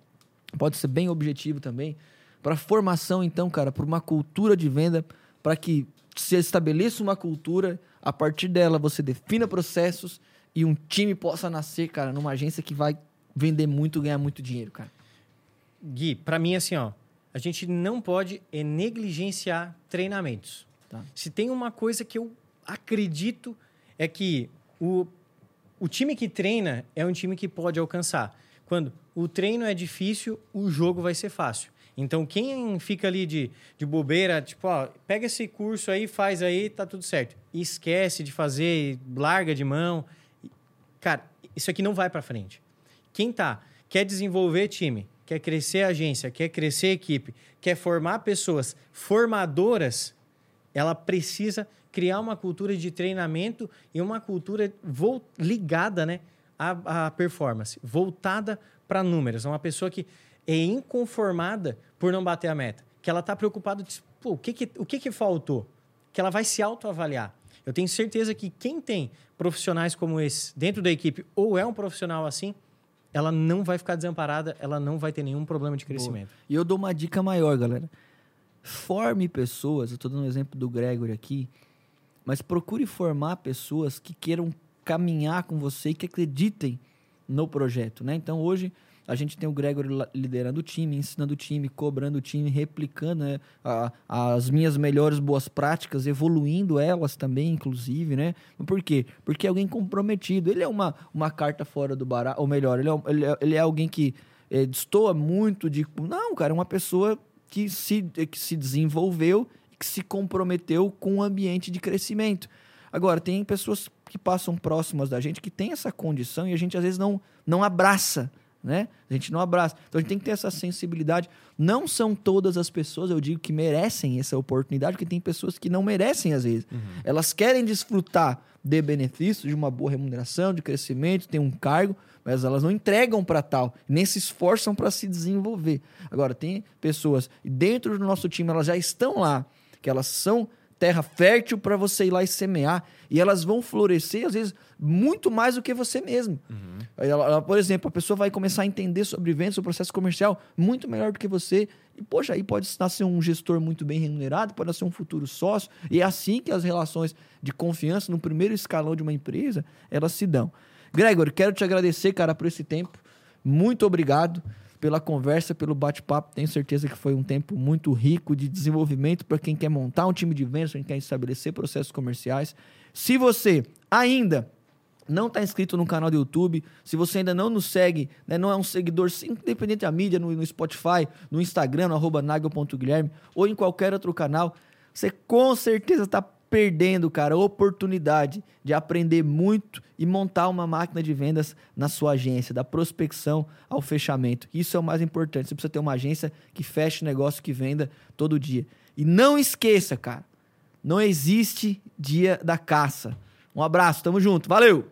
pode ser bem objetivo também, para formação, então, cara, para uma cultura de venda, para que se estabeleça uma cultura, a partir dela você defina processos e um time possa nascer, cara, numa agência que vai vender muito, ganhar muito dinheiro, cara. Gui, para mim, assim, ó, a gente não pode é, negligenciar treinamentos. Tá. Se tem uma coisa que eu acredito é que o, o time que treina é um time que pode alcançar. Quando o treino é difícil, o jogo vai ser fácil. Então, quem fica ali de, de bobeira, tipo, ó, pega esse curso aí, faz aí, tá tudo certo. E esquece de fazer, larga de mão. Cara, isso aqui não vai para frente. Quem tá, quer desenvolver time, quer crescer agência, quer crescer equipe, quer formar pessoas formadoras, ela precisa criar uma cultura de treinamento e uma cultura ligada né, à, à performance, voltada para números. Uma pessoa que é inconformada por não bater a meta, que ela está preocupada, de, Pô, o, que, que, o que, que faltou? Que ela vai se autoavaliar. Eu tenho certeza que quem tem profissionais como esse dentro da equipe ou é um profissional assim, ela não vai ficar desamparada, ela não vai ter nenhum problema de crescimento. E eu dou uma dica maior, galera. Forme pessoas, eu estou dando um exemplo do Gregory aqui, mas procure formar pessoas que queiram caminhar com você e que acreditem no projeto, né? Então hoje a gente tem o Gregory liderando o time, ensinando o time, cobrando o time, replicando né, a- as minhas melhores boas práticas, evoluindo elas também, inclusive, né? Por quê? Porque é alguém comprometido. Ele é uma, uma carta fora do baralho, ou melhor, ele é, ele é, ele é alguém que é, destoa muito de. Não, cara, é uma pessoa que se, que se desenvolveu que se comprometeu com o ambiente de crescimento. Agora, tem pessoas que passam próximas da gente que tem essa condição e a gente às vezes não, não abraça, né? A gente não abraça. Então a gente tem que ter essa sensibilidade. Não são todas as pessoas, eu digo, que merecem essa oportunidade, porque tem pessoas que não merecem às vezes. Uhum. Elas querem desfrutar de benefícios, de uma boa remuneração, de crescimento, tem um cargo, mas elas não entregam para tal, nem se esforçam para se desenvolver. Agora, tem pessoas, dentro do nosso time elas já estão lá, que elas são terra fértil para você ir lá e semear. E elas vão florescer, às vezes, muito mais do que você mesmo. Uhum. Ela, ela, por exemplo, a pessoa vai começar a entender sobre vendas, sobre processo comercial, muito melhor do que você. E, poxa, aí pode nascer um gestor muito bem remunerado, pode nascer um futuro sócio. E é assim que as relações de confiança no primeiro escalão de uma empresa, elas se dão. Gregor, quero te agradecer, cara, por esse tempo. Muito obrigado pela conversa, pelo bate-papo. Tenho certeza que foi um tempo muito rico de desenvolvimento para quem quer montar um time de vendas, quem quer estabelecer processos comerciais. Se você ainda não está inscrito no canal do YouTube, se você ainda não nos segue, né, não é um seguidor, independente da mídia, no, no Spotify, no Instagram, no arroba nagel.guilherme, ou em qualquer outro canal, você com certeza está perdendo, cara, a oportunidade de aprender muito e montar uma máquina de vendas na sua agência, da prospecção ao fechamento. Isso é o mais importante. Você precisa ter uma agência que feche negócio, que venda todo dia. E não esqueça, cara, não existe dia da caça. Um abraço, tamo junto, valeu!